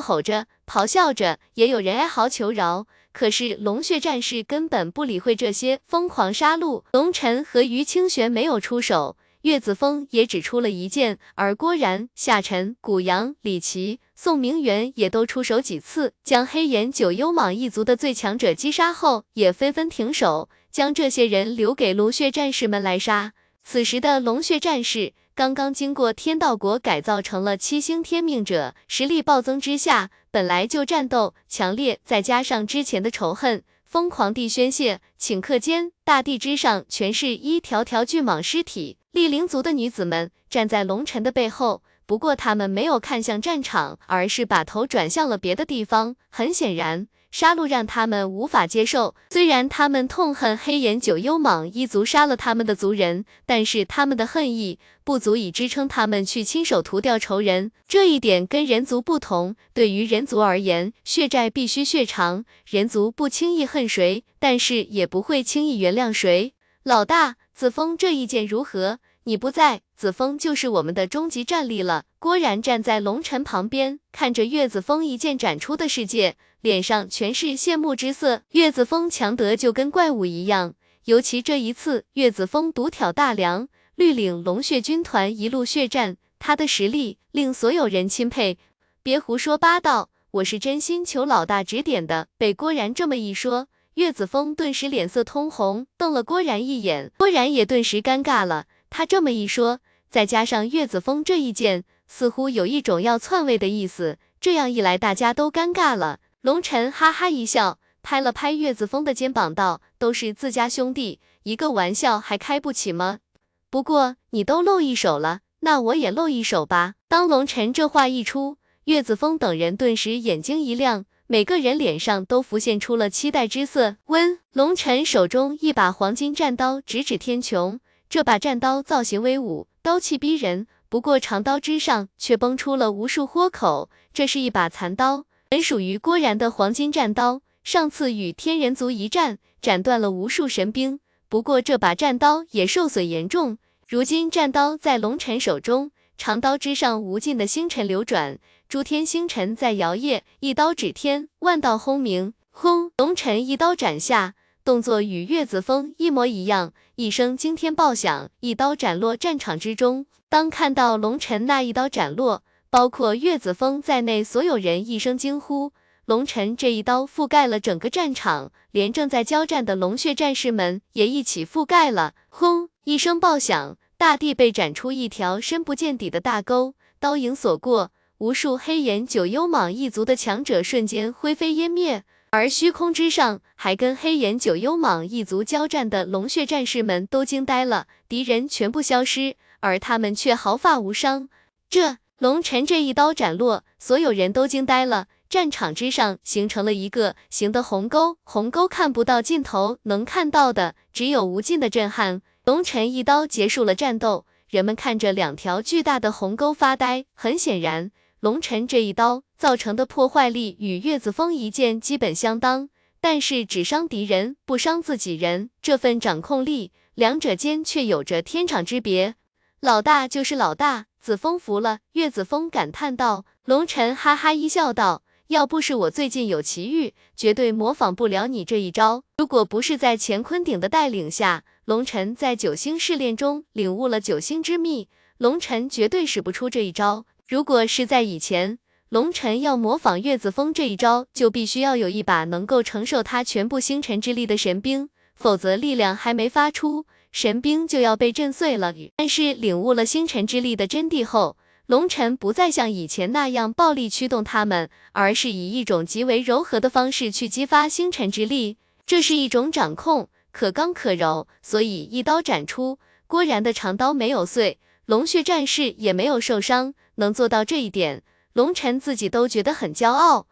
吼着。咆哮着，也有人哀嚎求饶。可是龙血战士根本不理会这些疯狂杀戮。龙晨和于清玄没有出手，岳子峰也只出了一剑，而郭然、夏晨、古阳、李琦、宋明元也都出手几次，将黑岩九幽蟒一族的最强者击杀后，也纷纷停手，将这些人留给龙血战士们来杀。此时的龙血战士。刚刚经过天道国改造成了七星天命者，实力暴增之下，本来就战斗强烈，再加上之前的仇恨，疯狂地宣泄。顷刻间，大地之上全是一条条巨蟒尸体。厉灵族的女子们站在龙尘的背后，不过她们没有看向战场，而是把头转向了别的地方。很显然。杀戮让他们无法接受，虽然他们痛恨黑岩九幽蟒一族杀了他们的族人，但是他们的恨意不足以支撑他们去亲手屠掉仇人。这一点跟人族不同，对于人族而言，血债必须血偿，人族不轻易恨谁，但是也不会轻易原谅谁。老大，子枫这一剑如何？你不在，子枫就是我们的终极战力了。郭然站在龙尘旁边，看着岳子枫一剑斩出的世界。脸上全是羡慕之色，岳子峰强得就跟怪物一样。尤其这一次，岳子峰独挑大梁，绿领龙血军团一路血战，他的实力令所有人钦佩。别胡说八道，我是真心求老大指点的。被郭然这么一说，岳子峰顿时脸色通红，瞪了郭然一眼。郭然也顿时尴尬了。他这么一说，再加上岳子峰这一剑，似乎有一种要篡位的意思。这样一来，大家都尴尬了。龙尘哈哈一笑，拍了拍岳子峰的肩膀，道：“都是自家兄弟，一个玩笑还开不起吗？不过你都露一手了，那我也露一手吧。”当龙尘这话一出，岳子峰等人顿时眼睛一亮，每个人脸上都浮现出了期待之色。温龙尘手中一把黄金战刀直指天穹，这把战刀造型威武，刀气逼人，不过长刀之上却崩出了无数豁口，这是一把残刀。本属于郭然的黄金战刀，上次与天人族一战，斩断了无数神兵。不过这把战刀也受损严重。如今战刀在龙尘手中，长刀之上无尽的星辰流转，诸天星辰在摇曳，一刀指天，万道轰鸣。轰！龙尘一刀斩下，动作与岳子峰一模一样，一声惊天爆响，一刀斩落战场之中。当看到龙尘那一刀斩落。包括岳子峰在内，所有人一声惊呼。龙尘这一刀覆盖了整个战场，连正在交战的龙血战士们也一起覆盖了。轰！一声爆响，大地被斩出一条深不见底的大沟，刀影所过，无数黑岩九幽蟒一族的强者瞬间灰飞烟灭。而虚空之上，还跟黑岩九幽蟒一族交战的龙血战士们都惊呆了，敌人全部消失，而他们却毫发无伤。这。龙尘这一刀斩落，所有人都惊呆了。战场之上形成了一个形的鸿沟，鸿沟看不到尽头，能看到的只有无尽的震撼。龙尘一刀结束了战斗，人们看着两条巨大的鸿沟发呆。很显然，龙尘这一刀造成的破坏力与岳子峰一剑基本相当。但是只伤敌人，不伤自己人，这份掌控力，两者间却有着天壤之别。老大就是老大，子枫服了。岳子枫感叹道。龙尘哈哈一笑道。要不是我最近有奇遇，绝对模仿不了你这一招。如果不是在乾坤鼎的带领下，龙尘在九星试炼中领悟了九星之秘，龙尘绝对使不出这一招。如果是在以前，龙尘要模仿岳子峰这一招，就必须要有一把能够承受他全部星辰之力的神兵，否则力量还没发出，神兵就要被震碎了。但是领悟了星辰之力的真谛后，龙尘不再像以前那样暴力驱动他们，而是以一种极为柔和的方式去激发星辰之力。这是一种掌控，可刚可柔，所以一刀斩出，郭然的长刀没有碎，龙血战士也没有受伤。能做到这一点，龙尘自己都觉得很骄傲。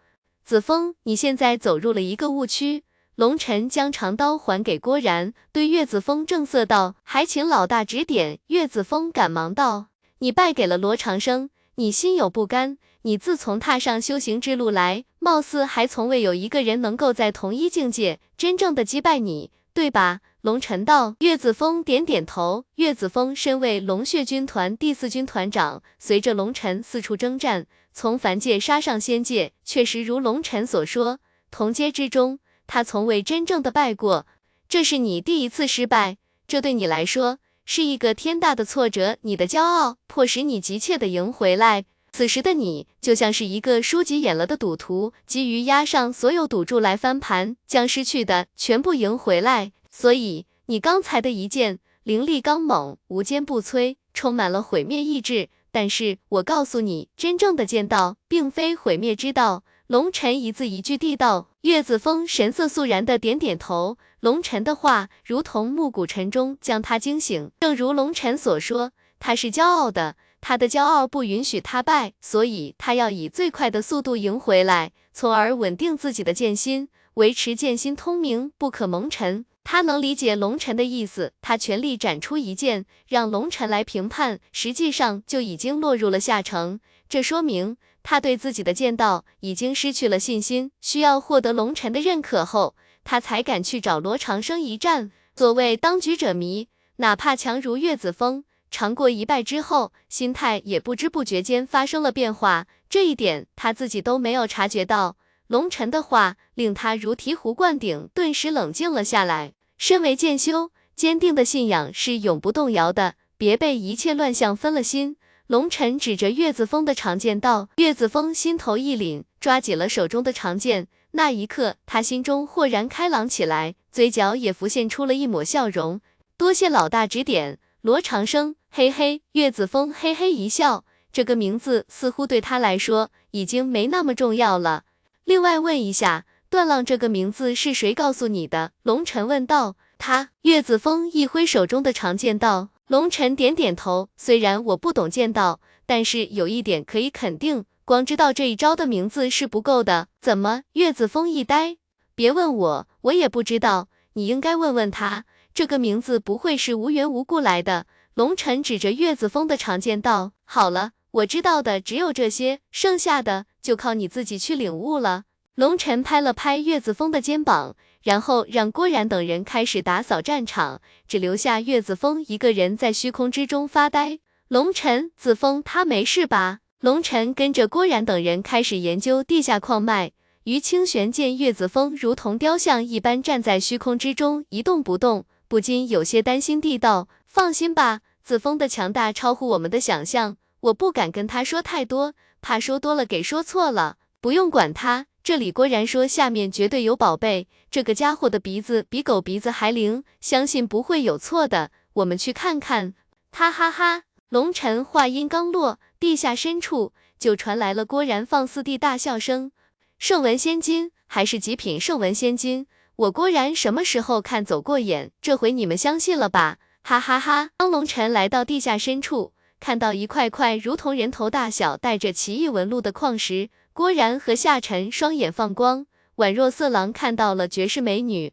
子枫，你现在走入了一个误区。龙尘将长刀还给郭然，对岳子峰正色道：“还请老大指点。”岳子峰赶忙道。你败给了罗长生，你心有不甘。你自从踏上修行之路来，貌似还从未有一个人能够在同一境界真正的击败你，对吧？龙尘道。岳子峰点点头。岳子峰身为龙血军团第四军团长，随着龙尘四处征战，从凡界杀上仙界，确实如龙尘所说，同阶之中，他从未真正的败过。这是你第一次失败，这对你来说。是一个天大的挫折，你的骄傲迫使你急切的赢回来。此时的你就像是一个输急眼了的赌徒，急于押上所有赌注来翻盘，将失去的全部赢回来。所以你刚才的一剑凌厉刚猛，无坚不摧，充满了毁灭意志。但是我告诉你，真正的剑道并非毁灭之道。龙尘一字一句地道。岳子峰神色肃然的点点头。龙尘的话如同暮鼓晨钟，将他惊醒。正如龙尘所说，他是骄傲的，他的骄傲不允许他败，所以他要以最快的速度赢回来，从而稳定自己的剑心，维持剑心通明，不可蒙尘。他能理解龙尘的意思，他全力斩出一剑，让龙尘来评判，实际上就已经落入了下乘。这说明他对自己的剑道已经失去了信心，需要获得龙尘的认可后。他才敢去找罗长生一战。所谓当局者迷，哪怕强如岳子峰，尝过一败之后，心态也不知不觉间发生了变化。这一点他自己都没有察觉到。龙尘的话令他如醍醐灌顶，顿时冷静了下来。身为剑修，坚定的信仰是永不动摇的，别被一切乱象分了心。龙尘指着岳子峰的长剑道。岳子峰心头一凛，抓紧了手中的长剑。那一刻，他心中豁然开朗起来，嘴角也浮现出了一抹笑容。多谢老大指点，罗长生，嘿嘿。岳子峰嘿嘿一笑，这个名字似乎对他来说已经没那么重要了。另外问一下，段浪这个名字是谁告诉你的？龙尘问道。他。岳子峰一挥手中的长剑道。龙尘点点头，虽然我不懂剑道，但是有一点可以肯定。光知道这一招的名字是不够的，怎么？岳子峰一呆，别问我，我也不知道，你应该问问他，这个名字不会是无缘无故来的。龙尘指着岳子峰的长剑道：“好了，我知道的只有这些，剩下的就靠你自己去领悟了。”龙尘拍了拍岳子峰的肩膀，然后让郭然等人开始打扫战场，只留下岳子峰一个人在虚空之中发呆。龙尘，子峰他没事吧？龙尘跟着郭然等人开始研究地下矿脉。于清玄见岳子峰如同雕像一般站在虚空之中一动不动，不禁有些担心地道：“放心吧，子峰的强大超乎我们的想象，我不敢跟他说太多，怕说多了给说错了。不用管他，这里郭然说下面绝对有宝贝，这个家伙的鼻子比狗鼻子还灵，相信不会有错的。我们去看看。”哈哈哈。龙尘话音刚落。地下深处就传来了郭然放肆地大笑声。圣文仙金还是极品圣文仙金，我郭然什么时候看走过眼？这回你们相信了吧？哈哈哈！当龙尘来到地下深处，看到一块块如同人头大小、带着奇异纹路的矿石，郭然和夏晨双眼放光，宛若色狼看到了绝世美女。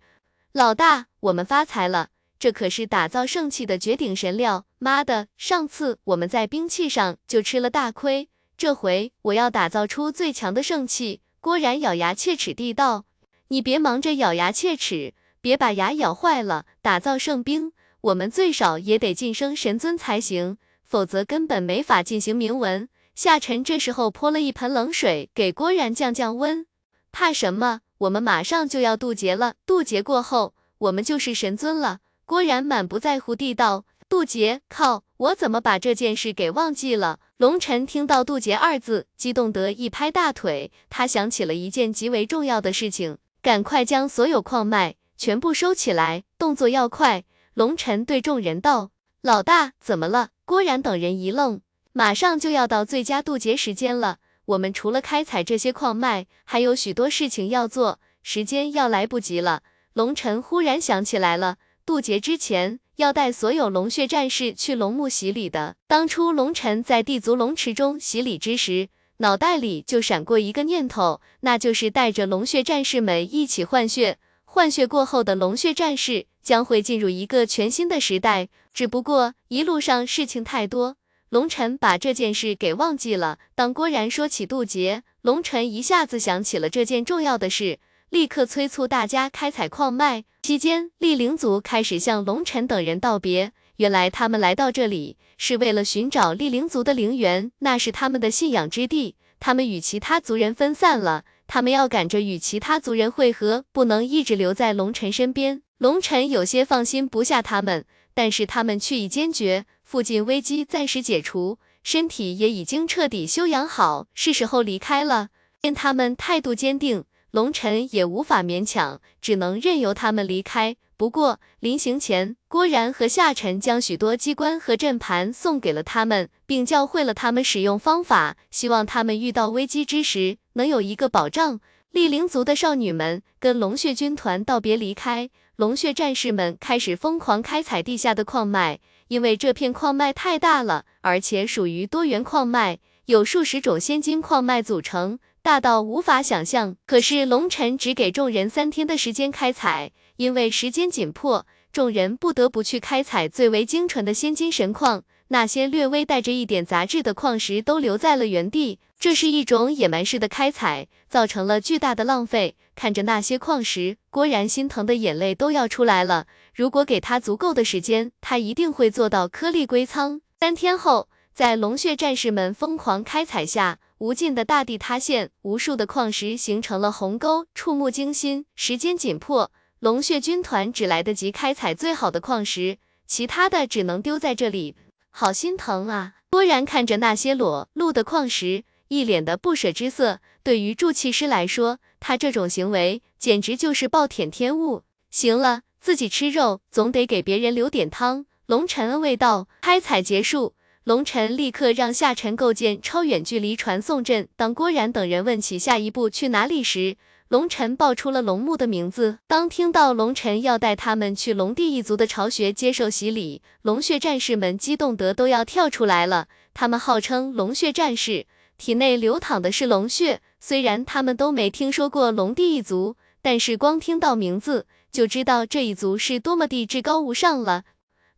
老大，我们发财了！这可是打造圣器的绝顶神料！妈的，上次我们在兵器上就吃了大亏，这回我要打造出最强的圣器！郭然咬牙切齿地道。你别忙着咬牙切齿，别把牙咬坏了。打造圣兵，我们最少也得晋升神尊才行，否则根本没法进行铭文。夏晨这时候泼了一盆冷水给郭然降降温。怕什么？我们马上就要渡劫了，渡劫过后，我们就是神尊了。郭然满不在乎地道：“渡劫？靠！我怎么把这件事给忘记了？”龙晨听到渡劫二字，激动得一拍大腿，他想起了一件极为重要的事情，赶快将所有矿脉全部收起来，动作要快。龙晨对众人道：“老大，怎么了？”郭然等人一愣，马上就要到最佳渡劫时间了。我们除了开采这些矿脉，还有许多事情要做，时间要来不及了。龙尘忽然想起来了，渡劫之前要带所有龙血战士去龙墓洗礼的。当初龙尘在地族龙池中洗礼之时，脑袋里就闪过一个念头，那就是带着龙血战士们一起换血。换血过后的龙血战士将会进入一个全新的时代，只不过一路上事情太多。龙晨把这件事给忘记了。当郭然说起渡劫，龙晨一下子想起了这件重要的事，立刻催促大家开采矿脉。期间，厉灵族开始向龙晨等人道别。原来他们来到这里是为了寻找厉灵族的灵源，那是他们的信仰之地。他们与其他族人分散了，他们要赶着与其他族人会合，不能一直留在龙晨身边。龙晨有些放心不下他们，但是他们却已坚决。附近危机暂时解除，身体也已经彻底休养好，是时候离开了。见他们态度坚定，龙尘也无法勉强，只能任由他们离开。不过临行前，郭然和夏晨将许多机关和阵盘送给了他们，并教会了他们使用方法，希望他们遇到危机之时能有一个保障。厉灵族的少女们跟龙血军团道别离开，龙血战士们开始疯狂开采地下的矿脉。因为这片矿脉太大了，而且属于多元矿脉，有数十种仙金矿脉组成，大到无法想象。可是龙尘只给众人三天的时间开采，因为时间紧迫，众人不得不去开采最为精纯的仙金神矿。那些略微带着一点杂质的矿石都留在了原地，这是一种野蛮式的开采，造成了巨大的浪费。看着那些矿石，郭然心疼的眼泪都要出来了。如果给他足够的时间，他一定会做到颗粒归仓。三天后，在龙血战士们疯狂开采下，无尽的大地塌陷，无数的矿石形成了鸿沟，触目惊心。时间紧迫，龙血军团只来得及开采最好的矿石，其他的只能丢在这里。好心疼啊！郭然看着那些裸露的矿石，一脸的不舍之色。对于铸器师来说，他这种行为简直就是暴殄天物。行了，自己吃肉总得给别人留点汤。龙尘安慰道。开采结束，龙尘立刻让夏晨构建超远距离传送阵。当郭然等人问起下一步去哪里时，龙尘报出了龙木的名字。当听到龙尘要带他们去龙帝一族的巢穴接受洗礼，龙血战士们激动得都要跳出来了。他们号称龙血战士，体内流淌的是龙血。虽然他们都没听说过龙帝一族，但是光听到名字就知道这一族是多么的至高无上了。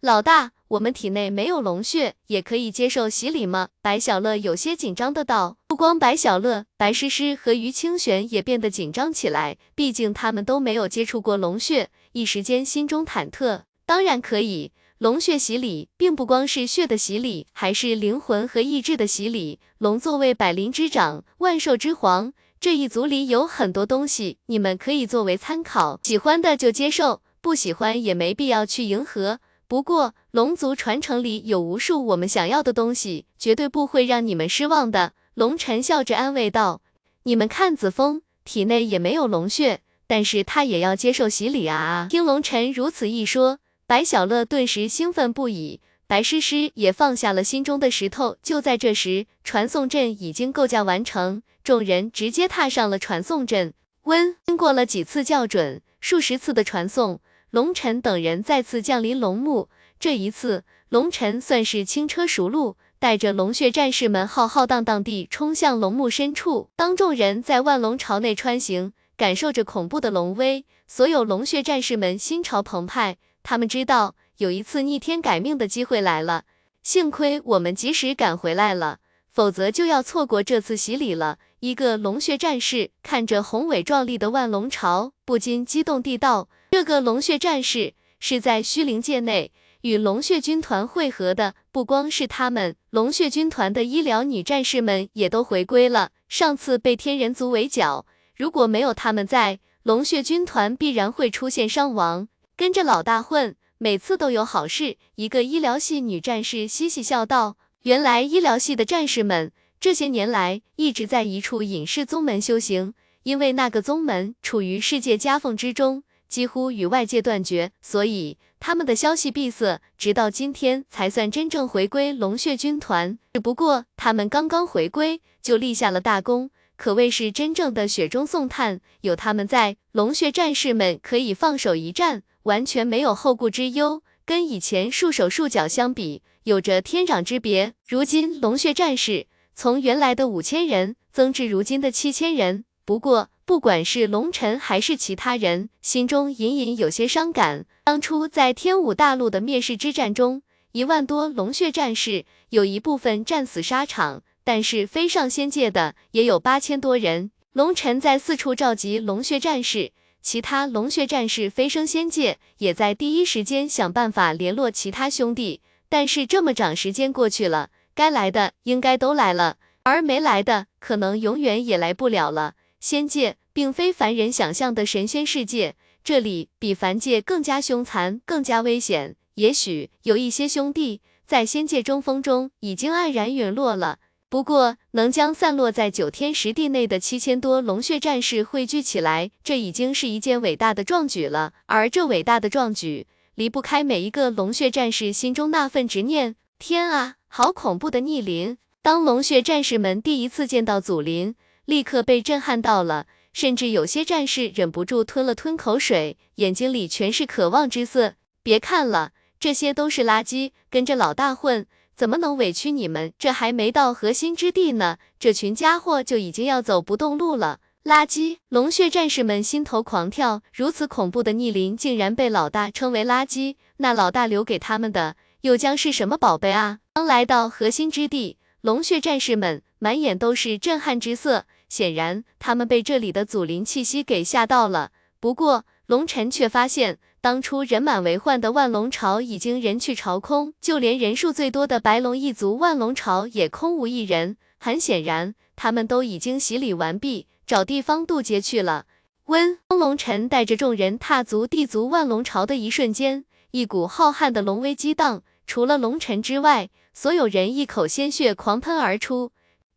老大。我们体内没有龙血，也可以接受洗礼吗？白小乐有些紧张的道。不光白小乐，白诗诗和于清玄也变得紧张起来，毕竟他们都没有接触过龙血，一时间心中忐忑。当然可以，龙血洗礼并不光是血的洗礼，还是灵魂和意志的洗礼。龙作为百灵之长，万兽之皇，这一族里有很多东西，你们可以作为参考，喜欢的就接受，不喜欢也没必要去迎合。不过，龙族传承里有无数我们想要的东西，绝对不会让你们失望的。龙晨笑着安慰道：“你们看，子枫体内也没有龙血，但是他也要接受洗礼啊！”听龙晨如此一说，白小乐顿时兴奋不已，白诗诗也放下了心中的石头。就在这时，传送阵已经构架完成，众人直接踏上了传送阵。温，经过了几次校准，数十次的传送。龙尘等人再次降临龙墓，这一次龙尘算是轻车熟路，带着龙血战士们浩浩荡荡地冲向龙墓深处。当众人在万龙巢内穿行，感受着恐怖的龙威，所有龙血战士们心潮澎湃。他们知道有一次逆天改命的机会来了，幸亏我们及时赶回来了，否则就要错过这次洗礼了。一个龙血战士看着宏伟壮丽的万龙巢，不禁激动地道：“这个龙血战士是在虚灵界内与龙血军团会合的，不光是他们，龙血军团的医疗女战士们也都回归了。上次被天人族围剿，如果没有他们在，龙血军团必然会出现伤亡。跟着老大混，每次都有好事。”一个医疗系女战士嘻嘻笑道：“原来医疗系的战士们。”这些年来一直在一处隐士宗门修行，因为那个宗门处于世界夹缝之中，几乎与外界断绝，所以他们的消息闭塞，直到今天才算真正回归龙血军团。只不过他们刚刚回归就立下了大功，可谓是真正的雪中送炭。有他们在，龙血战士们可以放手一战，完全没有后顾之忧。跟以前束手束脚相比，有着天壤之别。如今龙血战士。从原来的五千人增至如今的七千人，不过不管是龙尘还是其他人，心中隐隐有些伤感。当初在天武大陆的灭世之战中，一万多龙血战士有一部分战死沙场，但是飞上仙界的也有八千多人。龙尘在四处召集龙血战士，其他龙血战士飞升仙界，也在第一时间想办法联络其他兄弟。但是这么长时间过去了。该来的应该都来了，而没来的可能永远也来不了了。仙界并非凡人想象的神仙世界，这里比凡界更加凶残，更加危险。也许有一些兄弟在仙界争锋中已经黯然陨落了，不过能将散落在九天十地内的七千多龙血战士汇聚起来，这已经是一件伟大的壮举了。而这伟大的壮举，离不开每一个龙血战士心中那份执念。天啊！好恐怖的逆鳞！当龙血战士们第一次见到祖灵，立刻被震撼到了，甚至有些战士忍不住吞了吞口水，眼睛里全是渴望之色。别看了，这些都是垃圾，跟着老大混，怎么能委屈你们？这还没到核心之地呢，这群家伙就已经要走不动路了。垃圾！龙血战士们心头狂跳，如此恐怖的逆鳞，竟然被老大称为垃圾，那老大留给他们的。又将是什么宝贝啊？刚来到核心之地，龙血战士们满眼都是震撼之色，显然他们被这里的祖灵气息给吓到了。不过龙尘却发现，当初人满为患的万龙巢已经人去巢空，就连人数最多的白龙一族万龙巢也空无一人。很显然，他们都已经洗礼完毕，找地方渡劫去了。温当龙尘带着众人踏足地族万龙巢的一瞬间，一股浩瀚的龙威激荡。除了龙尘之外，所有人一口鲜血狂喷而出。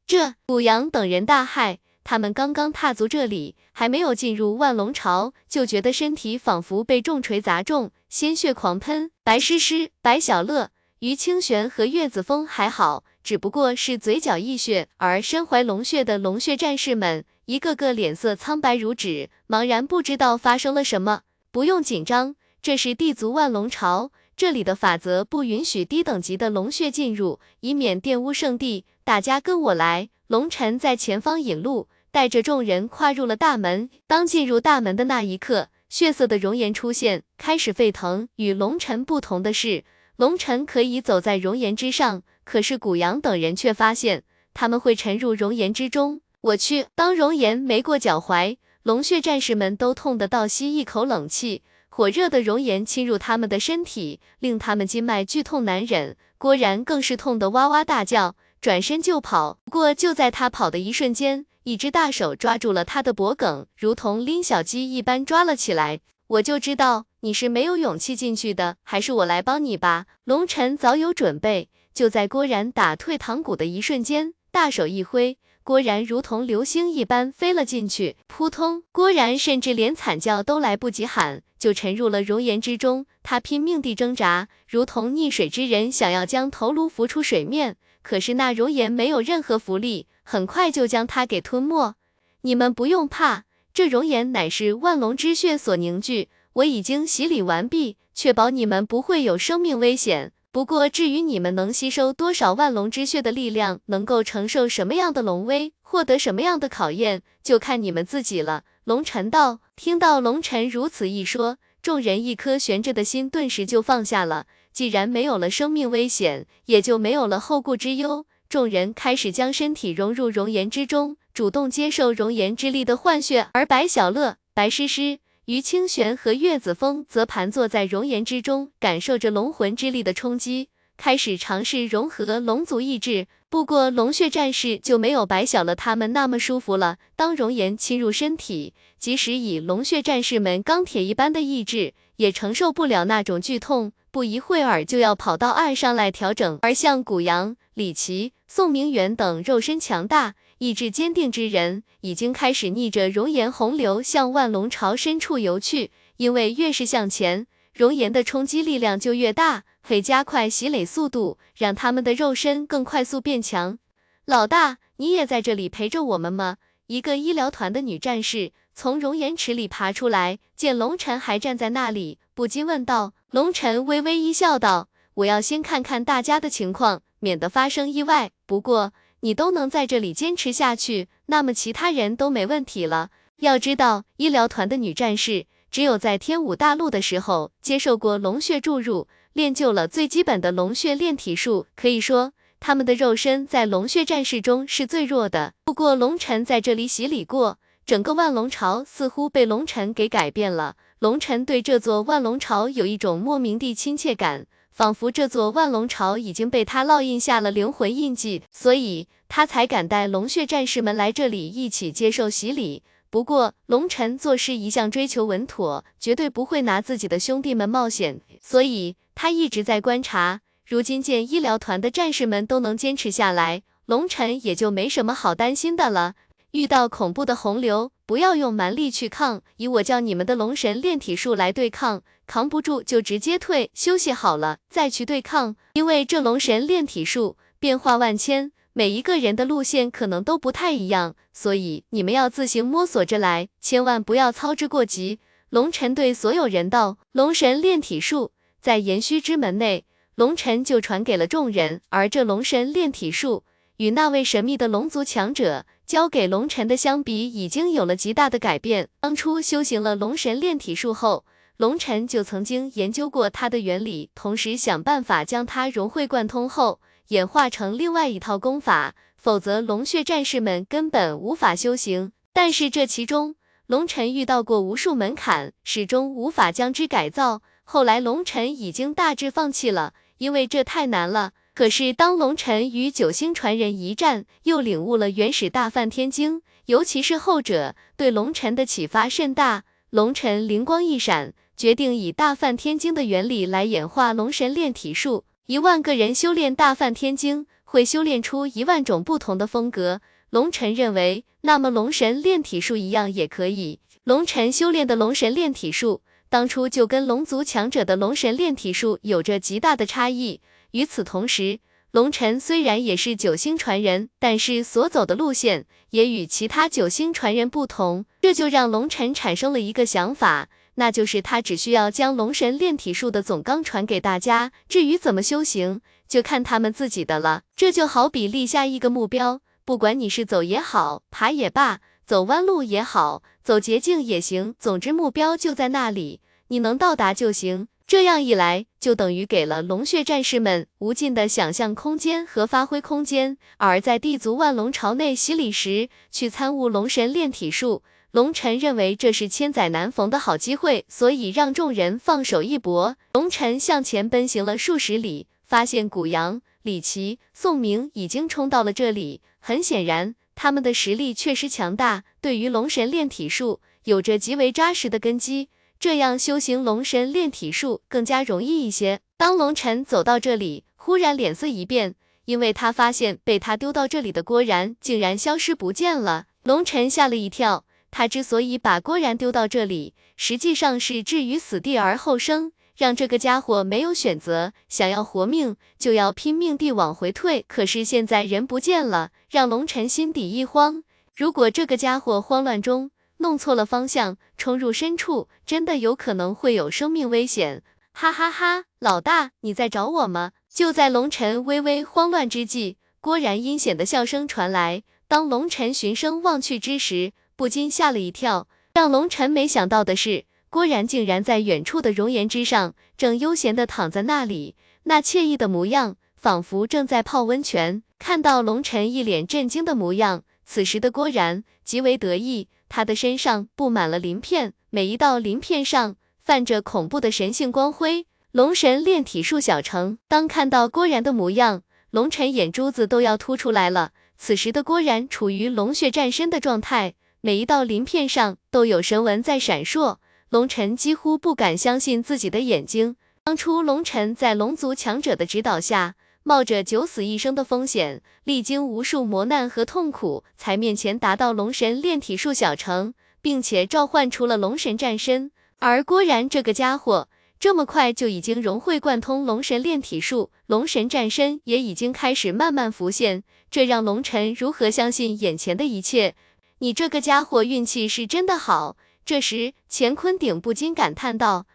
这古阳等人大骇，他们刚刚踏足这里，还没有进入万龙巢，就觉得身体仿佛被重锤砸中，鲜血狂喷。白诗诗、白小乐、于清玄和岳子峰还好，只不过是嘴角溢血，而身怀龙血的龙血战士们，一个个脸色苍白如纸，茫然不知道发生了什么。不用紧张，这是地族万龙巢。这里的法则不允许低等级的龙血进入，以免玷污圣地。大家跟我来。龙尘在前方引路，带着众人跨入了大门。当进入大门的那一刻，血色的熔岩出现，开始沸腾。与龙尘不同的是，龙尘可以走在熔岩之上，可是古阳等人却发现他们会沉入熔岩之中。我去！当熔岩没过脚踝，龙血战士们都痛得倒吸一口冷气。火热的熔岩侵入他们的身体，令他们筋脉剧痛难忍。郭然更是痛得哇哇大叫，转身就跑。不过就在他跑的一瞬间，一只大手抓住了他的脖颈，如同拎小鸡一般抓了起来。我就知道你是没有勇气进去的，还是我来帮你吧。龙尘早有准备，就在郭然打退堂鼓的一瞬间，大手一挥。郭然如同流星一般飞了进去，扑通！郭然甚至连惨叫都来不及喊，就沉入了熔岩之中。他拼命地挣扎，如同溺水之人，想要将头颅浮出水面。可是那熔岩没有任何浮力，很快就将它给吞没。你们不用怕，这熔岩乃是万龙之血所凝聚，我已经洗礼完毕，确保你们不会有生命危险。不过，至于你们能吸收多少万龙之血的力量，能够承受什么样的龙威，获得什么样的考验，就看你们自己了。龙尘道，听到龙尘如此一说，众人一颗悬着的心顿时就放下了。既然没有了生命危险，也就没有了后顾之忧。众人开始将身体融入熔岩之中，主动接受熔岩之力的换血。而白小乐、白诗诗、于清玄和岳子峰则盘坐在熔岩之中，感受着龙魂之力的冲击，开始尝试融合龙族意志。不过，龙血战士就没有白小乐他们那么舒服了。当熔岩侵入身体，即使以龙血战士们钢铁一般的意志，也承受不了那种剧痛，不一会儿就要跑到岸上来调整。而像古阳、李奇、宋明远等肉身强大、意志坚定之人，已经开始逆着熔岩洪流向万龙巢深处游去，因为越是向前，熔岩的冲击力量就越大。可以加快洗垒速度，让他们的肉身更快速变强。老大，你也在这里陪着我们吗？一个医疗团的女战士从熔岩池里爬出来，见龙晨还站在那里，不禁问道。龙晨微微一笑，道：“我要先看看大家的情况，免得发生意外。不过你都能在这里坚持下去，那么其他人都没问题了。要知道，医疗团的女战士只有在天武大陆的时候接受过龙血注入。”练就了最基本的龙血炼体术，可以说他们的肉身在龙血战士中是最弱的。不过龙尘在这里洗礼过，整个万龙巢似乎被龙尘给改变了。龙尘对这座万龙巢有一种莫名的亲切感，仿佛这座万龙巢已经被他烙印下了灵魂印记，所以他才敢带龙血战士们来这里一起接受洗礼。不过，龙尘做事一向追求稳妥，绝对不会拿自己的兄弟们冒险，所以他一直在观察。如今见医疗团的战士们都能坚持下来，龙尘也就没什么好担心的了。遇到恐怖的洪流，不要用蛮力去抗，以我教你们的龙神炼体术来对抗，扛不住就直接退，休息好了再去对抗。因为这龙神炼体术变化万千。每一个人的路线可能都不太一样，所以你们要自行摸索着来，千万不要操之过急。龙尘对所有人道：“龙神炼体术在延虚之门内，龙尘就传给了众人。而这龙神炼体术与那位神秘的龙族强者交给龙尘的相比，已经有了极大的改变。当初修行了龙神炼体术后，龙尘就曾经研究过它的原理，同时想办法将它融会贯通后。”演化成另外一套功法，否则龙血战士们根本无法修行。但是这其中，龙尘遇到过无数门槛，始终无法将之改造。后来龙尘已经大致放弃了，因为这太难了。可是当龙尘与九星传人一战，又领悟了原始大梵天经，尤其是后者对龙尘的启发甚大。龙尘灵光一闪，决定以大梵天经的原理来演化龙神炼体术。一万个人修炼大梵天经，会修炼出一万种不同的风格。龙尘认为，那么龙神炼体术一样也可以。龙尘修炼的龙神炼体术，当初就跟龙族强者的龙神炼体术有着极大的差异。与此同时，龙尘虽然也是九星传人，但是所走的路线也与其他九星传人不同，这就让龙尘产生了一个想法。那就是他只需要将龙神炼体术的总纲传给大家，至于怎么修行，就看他们自己的了。这就好比立下一个目标，不管你是走也好，爬也罢，走弯路也好，走捷径也行，总之目标就在那里，你能到达就行。这样一来，就等于给了龙血战士们无尽的想象空间和发挥空间。而在地族万龙朝内洗礼时，去参悟龙神炼体术。龙尘认为这是千载难逢的好机会，所以让众人放手一搏。龙尘向前奔行了数十里，发现古阳、李奇、宋明已经冲到了这里。很显然，他们的实力确实强大，对于龙神炼体术有着极为扎实的根基，这样修行龙神炼体术更加容易一些。当龙尘走到这里，忽然脸色一变，因为他发现被他丢到这里的郭然竟然消失不见了。龙尘吓了一跳。他之所以把郭然丢到这里，实际上是置于死地而后生，让这个家伙没有选择，想要活命就要拼命地往回退。可是现在人不见了，让龙尘心底一慌。如果这个家伙慌乱中弄错了方向，冲入深处，真的有可能会有生命危险。哈哈哈，老大，你在找我吗？就在龙尘微微慌乱之际，郭然阴险的笑声传来。当龙尘循声望去之时，不禁吓了一跳，让龙尘没想到的是，郭然竟然在远处的熔岩之上，正悠闲地躺在那里，那惬意的模样，仿佛正在泡温泉。看到龙晨一脸震惊的模样，此时的郭然极为得意，他的身上布满了鳞片，每一道鳞片上泛着恐怖的神性光辉。龙神炼体术小成。当看到郭然的模样，龙晨眼珠子都要凸出来了。此时的郭然处于龙血战身的状态，每一道鳞片上都有神纹在闪烁。龙晨几乎不敢相信自己的眼睛。当初龙晨在龙族强者的指导下，冒着九死一生的风险，历经无数磨难和痛苦，才面前达到龙神炼体术小成，并且召唤出了龙神战身。而郭然这个家伙，这么快就已经融会贯通龙神炼体术，龙神战身也已经开始慢慢浮现，这让龙晨如何相信眼前的一切？你这个家伙运气是真的好。这时，乾坤鼎不禁感叹道：“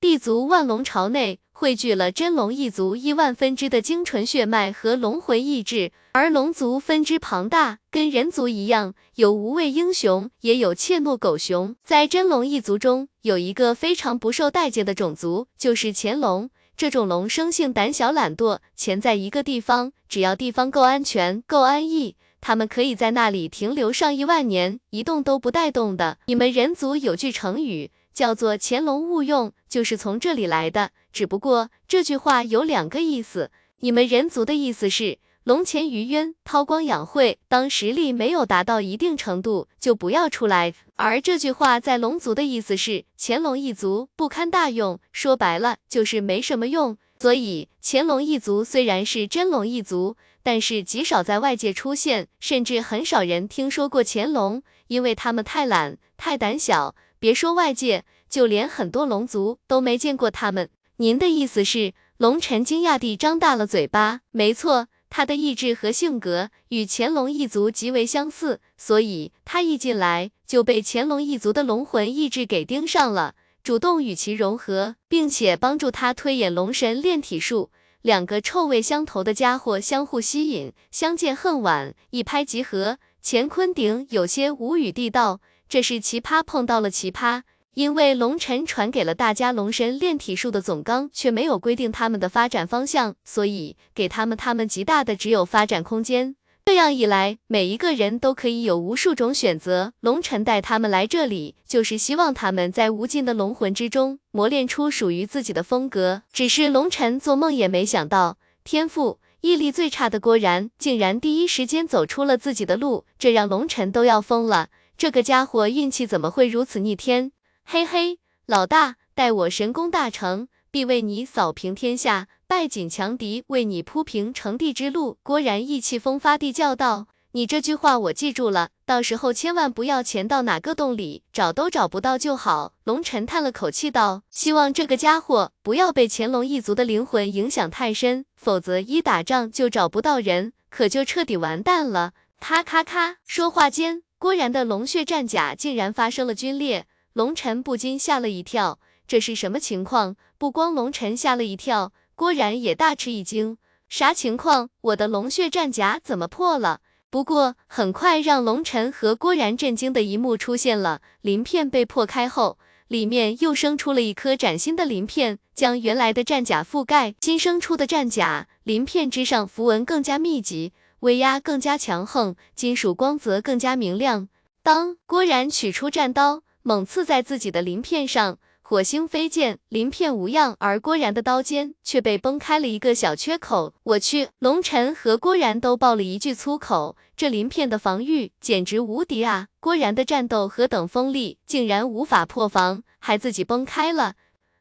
地族万龙朝内汇聚了真龙一族亿万分支的精纯血脉和龙魂意志，而龙族分支庞大，跟人族一样，有无畏英雄，也有怯懦狗熊。在真龙一族中，有一个非常不受待见的种族，就是潜龙。这种龙生性胆小懒惰，潜在一个地方，只要地方够安全、够安逸。”他们可以在那里停留上亿万年，一动都不带动的。你们人族有句成语叫做“潜龙勿用”，就是从这里来的。只不过这句话有两个意思，你们人族的意思是龙潜于渊，韬光养晦，当实力没有达到一定程度就不要出来。而这句话在龙族的意思是潜龙一族不堪大用，说白了就是没什么用。所以潜龙一族虽然是真龙一族。但是极少在外界出现，甚至很少人听说过乾隆，因为他们太懒、太胆小，别说外界，就连很多龙族都没见过他们。您的意思是？龙晨惊讶地张大了嘴巴。没错，他的意志和性格与乾隆一族极为相似，所以他一进来就被乾隆一族的龙魂意志给盯上了，主动与其融合，并且帮助他推演龙神炼体术。两个臭味相投的家伙相互吸引，相见恨晚，一拍即合。乾坤鼎有些无语地道：“这是奇葩碰到了奇葩，因为龙尘传给了大家龙神炼体术的总纲，却没有规定他们的发展方向，所以给他们他们极大的只有发展空间。”这样一来，每一个人都可以有无数种选择。龙尘带他们来这里，就是希望他们在无尽的龙魂之中磨练出属于自己的风格。只是龙尘做梦也没想到，天赋毅力最差的郭然，竟然第一时间走出了自己的路，这让龙尘都要疯了。这个家伙运气怎么会如此逆天？嘿嘿，老大，待我神功大成，必为你扫平天下。败尽强敌，为你铺平成帝之路。郭然意气风发地叫道：“你这句话我记住了，到时候千万不要潜到哪个洞里，找都找不到就好。”龙尘叹了口气道：“希望这个家伙不要被乾隆一族的灵魂影响太深，否则一打仗就找不到人，可就彻底完蛋了。”咔咔咔，说话间，郭然的龙血战甲竟然发生了龟裂，龙尘不禁吓了一跳，这是什么情况？不光龙尘吓了一跳。郭然也大吃一惊，啥情况？我的龙血战甲怎么破了？不过很快让龙尘和郭然震惊的一幕出现了，鳞片被破开后，里面又生出了一颗崭新的鳞片，将原来的战甲覆盖。新生出的战甲鳞片之上符文更加密集，威压更加强横，金属光泽更加明亮。当郭然取出战刀，猛刺在自己的鳞片上。火星飞溅，鳞片无恙，而郭然的刀尖却被崩开了一个小缺口。我去，龙尘和郭然都爆了一句粗口，这鳞片的防御简直无敌啊！郭然的战斗何等锋利，竟然无法破防，还自己崩开了。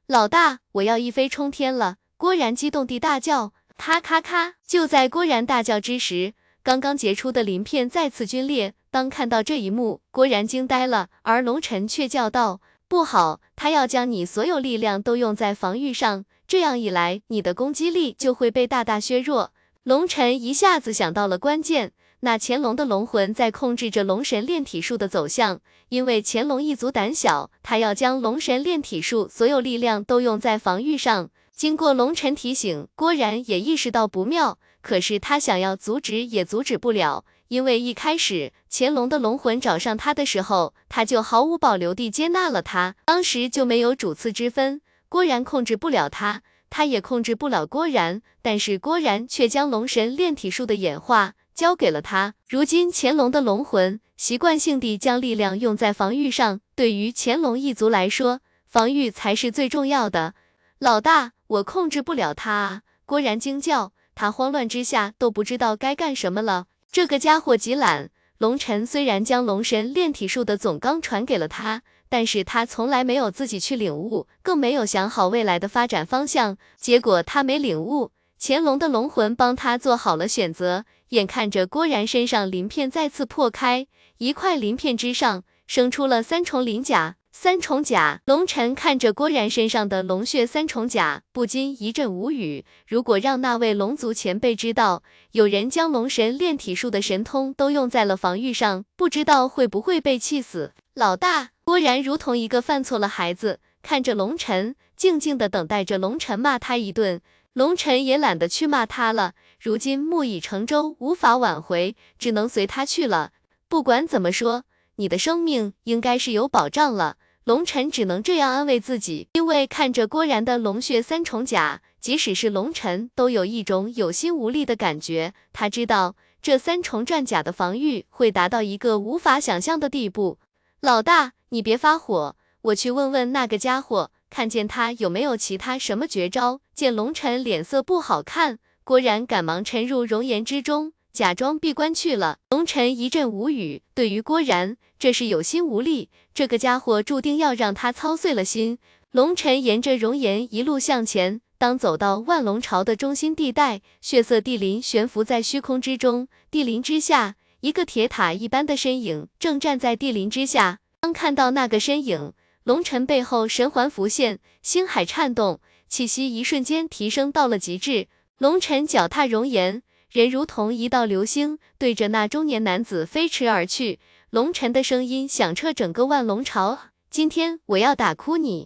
老大，我要一飞冲天了！郭然激动地大叫。咔咔咔！就在郭然大叫之时，刚刚结出的鳞片再次龟裂。当看到这一幕，郭然惊呆了，而龙尘却叫道。不好，他要将你所有力量都用在防御上，这样一来，你的攻击力就会被大大削弱。龙尘一下子想到了关键，那乾隆的龙魂在控制着龙神炼体术的走向，因为乾隆一族胆小，他要将龙神炼体术所有力量都用在防御上。经过龙尘提醒，郭然也意识到不妙，可是他想要阻止也阻止不了。因为一开始乾隆的龙魂找上他的时候，他就毫无保留地接纳了他，当时就没有主次之分。郭然控制不了他，他也控制不了郭然，但是郭然却将龙神炼体术的演化交给了他。如今乾隆的龙魂习惯性地将力量用在防御上，对于乾隆一族来说，防御才是最重要的。老大，我控制不了他啊！郭然惊叫，他慌乱之下都不知道该干什么了。这个家伙极懒。龙尘虽然将龙神炼体术的总纲传给了他，但是他从来没有自己去领悟，更没有想好未来的发展方向。结果他没领悟，乾隆的龙魂帮他做好了选择。眼看着郭然身上鳞片再次破开，一块鳞片之上生出了三重鳞甲。三重甲，龙尘看着郭然身上的龙血三重甲，不禁一阵无语。如果让那位龙族前辈知道，有人将龙神炼体术的神通都用在了防御上，不知道会不会被气死。老大，郭然如同一个犯错了孩子，看着龙尘，静静的等待着龙尘骂他一顿。龙尘也懒得去骂他了，如今木已成舟，无法挽回，只能随他去了。不管怎么说，你的生命应该是有保障了。龙尘只能这样安慰自己，因为看着郭然的龙血三重甲，即使是龙尘都有一种有心无力的感觉。他知道这三重战甲的防御会达到一个无法想象的地步。老大，你别发火，我去问问那个家伙，看见他有没有其他什么绝招。见龙尘脸色不好看，郭然赶忙沉入熔岩之中。假装闭关去了，龙尘一阵无语。对于郭然，这是有心无力，这个家伙注定要让他操碎了心。龙尘沿着熔岩一路向前，当走到万龙巢的中心地带，血色地灵悬浮在虚空之中，地灵之下，一个铁塔一般的身影正站在地灵之下。当看到那个身影，龙尘背后神环浮现，星海颤动，气息一瞬间提升到了极致。龙尘脚踏熔岩。人如同一道流星，对着那中年男子飞驰而去。龙尘的声音响彻整个万龙朝：“今天我要打哭你。”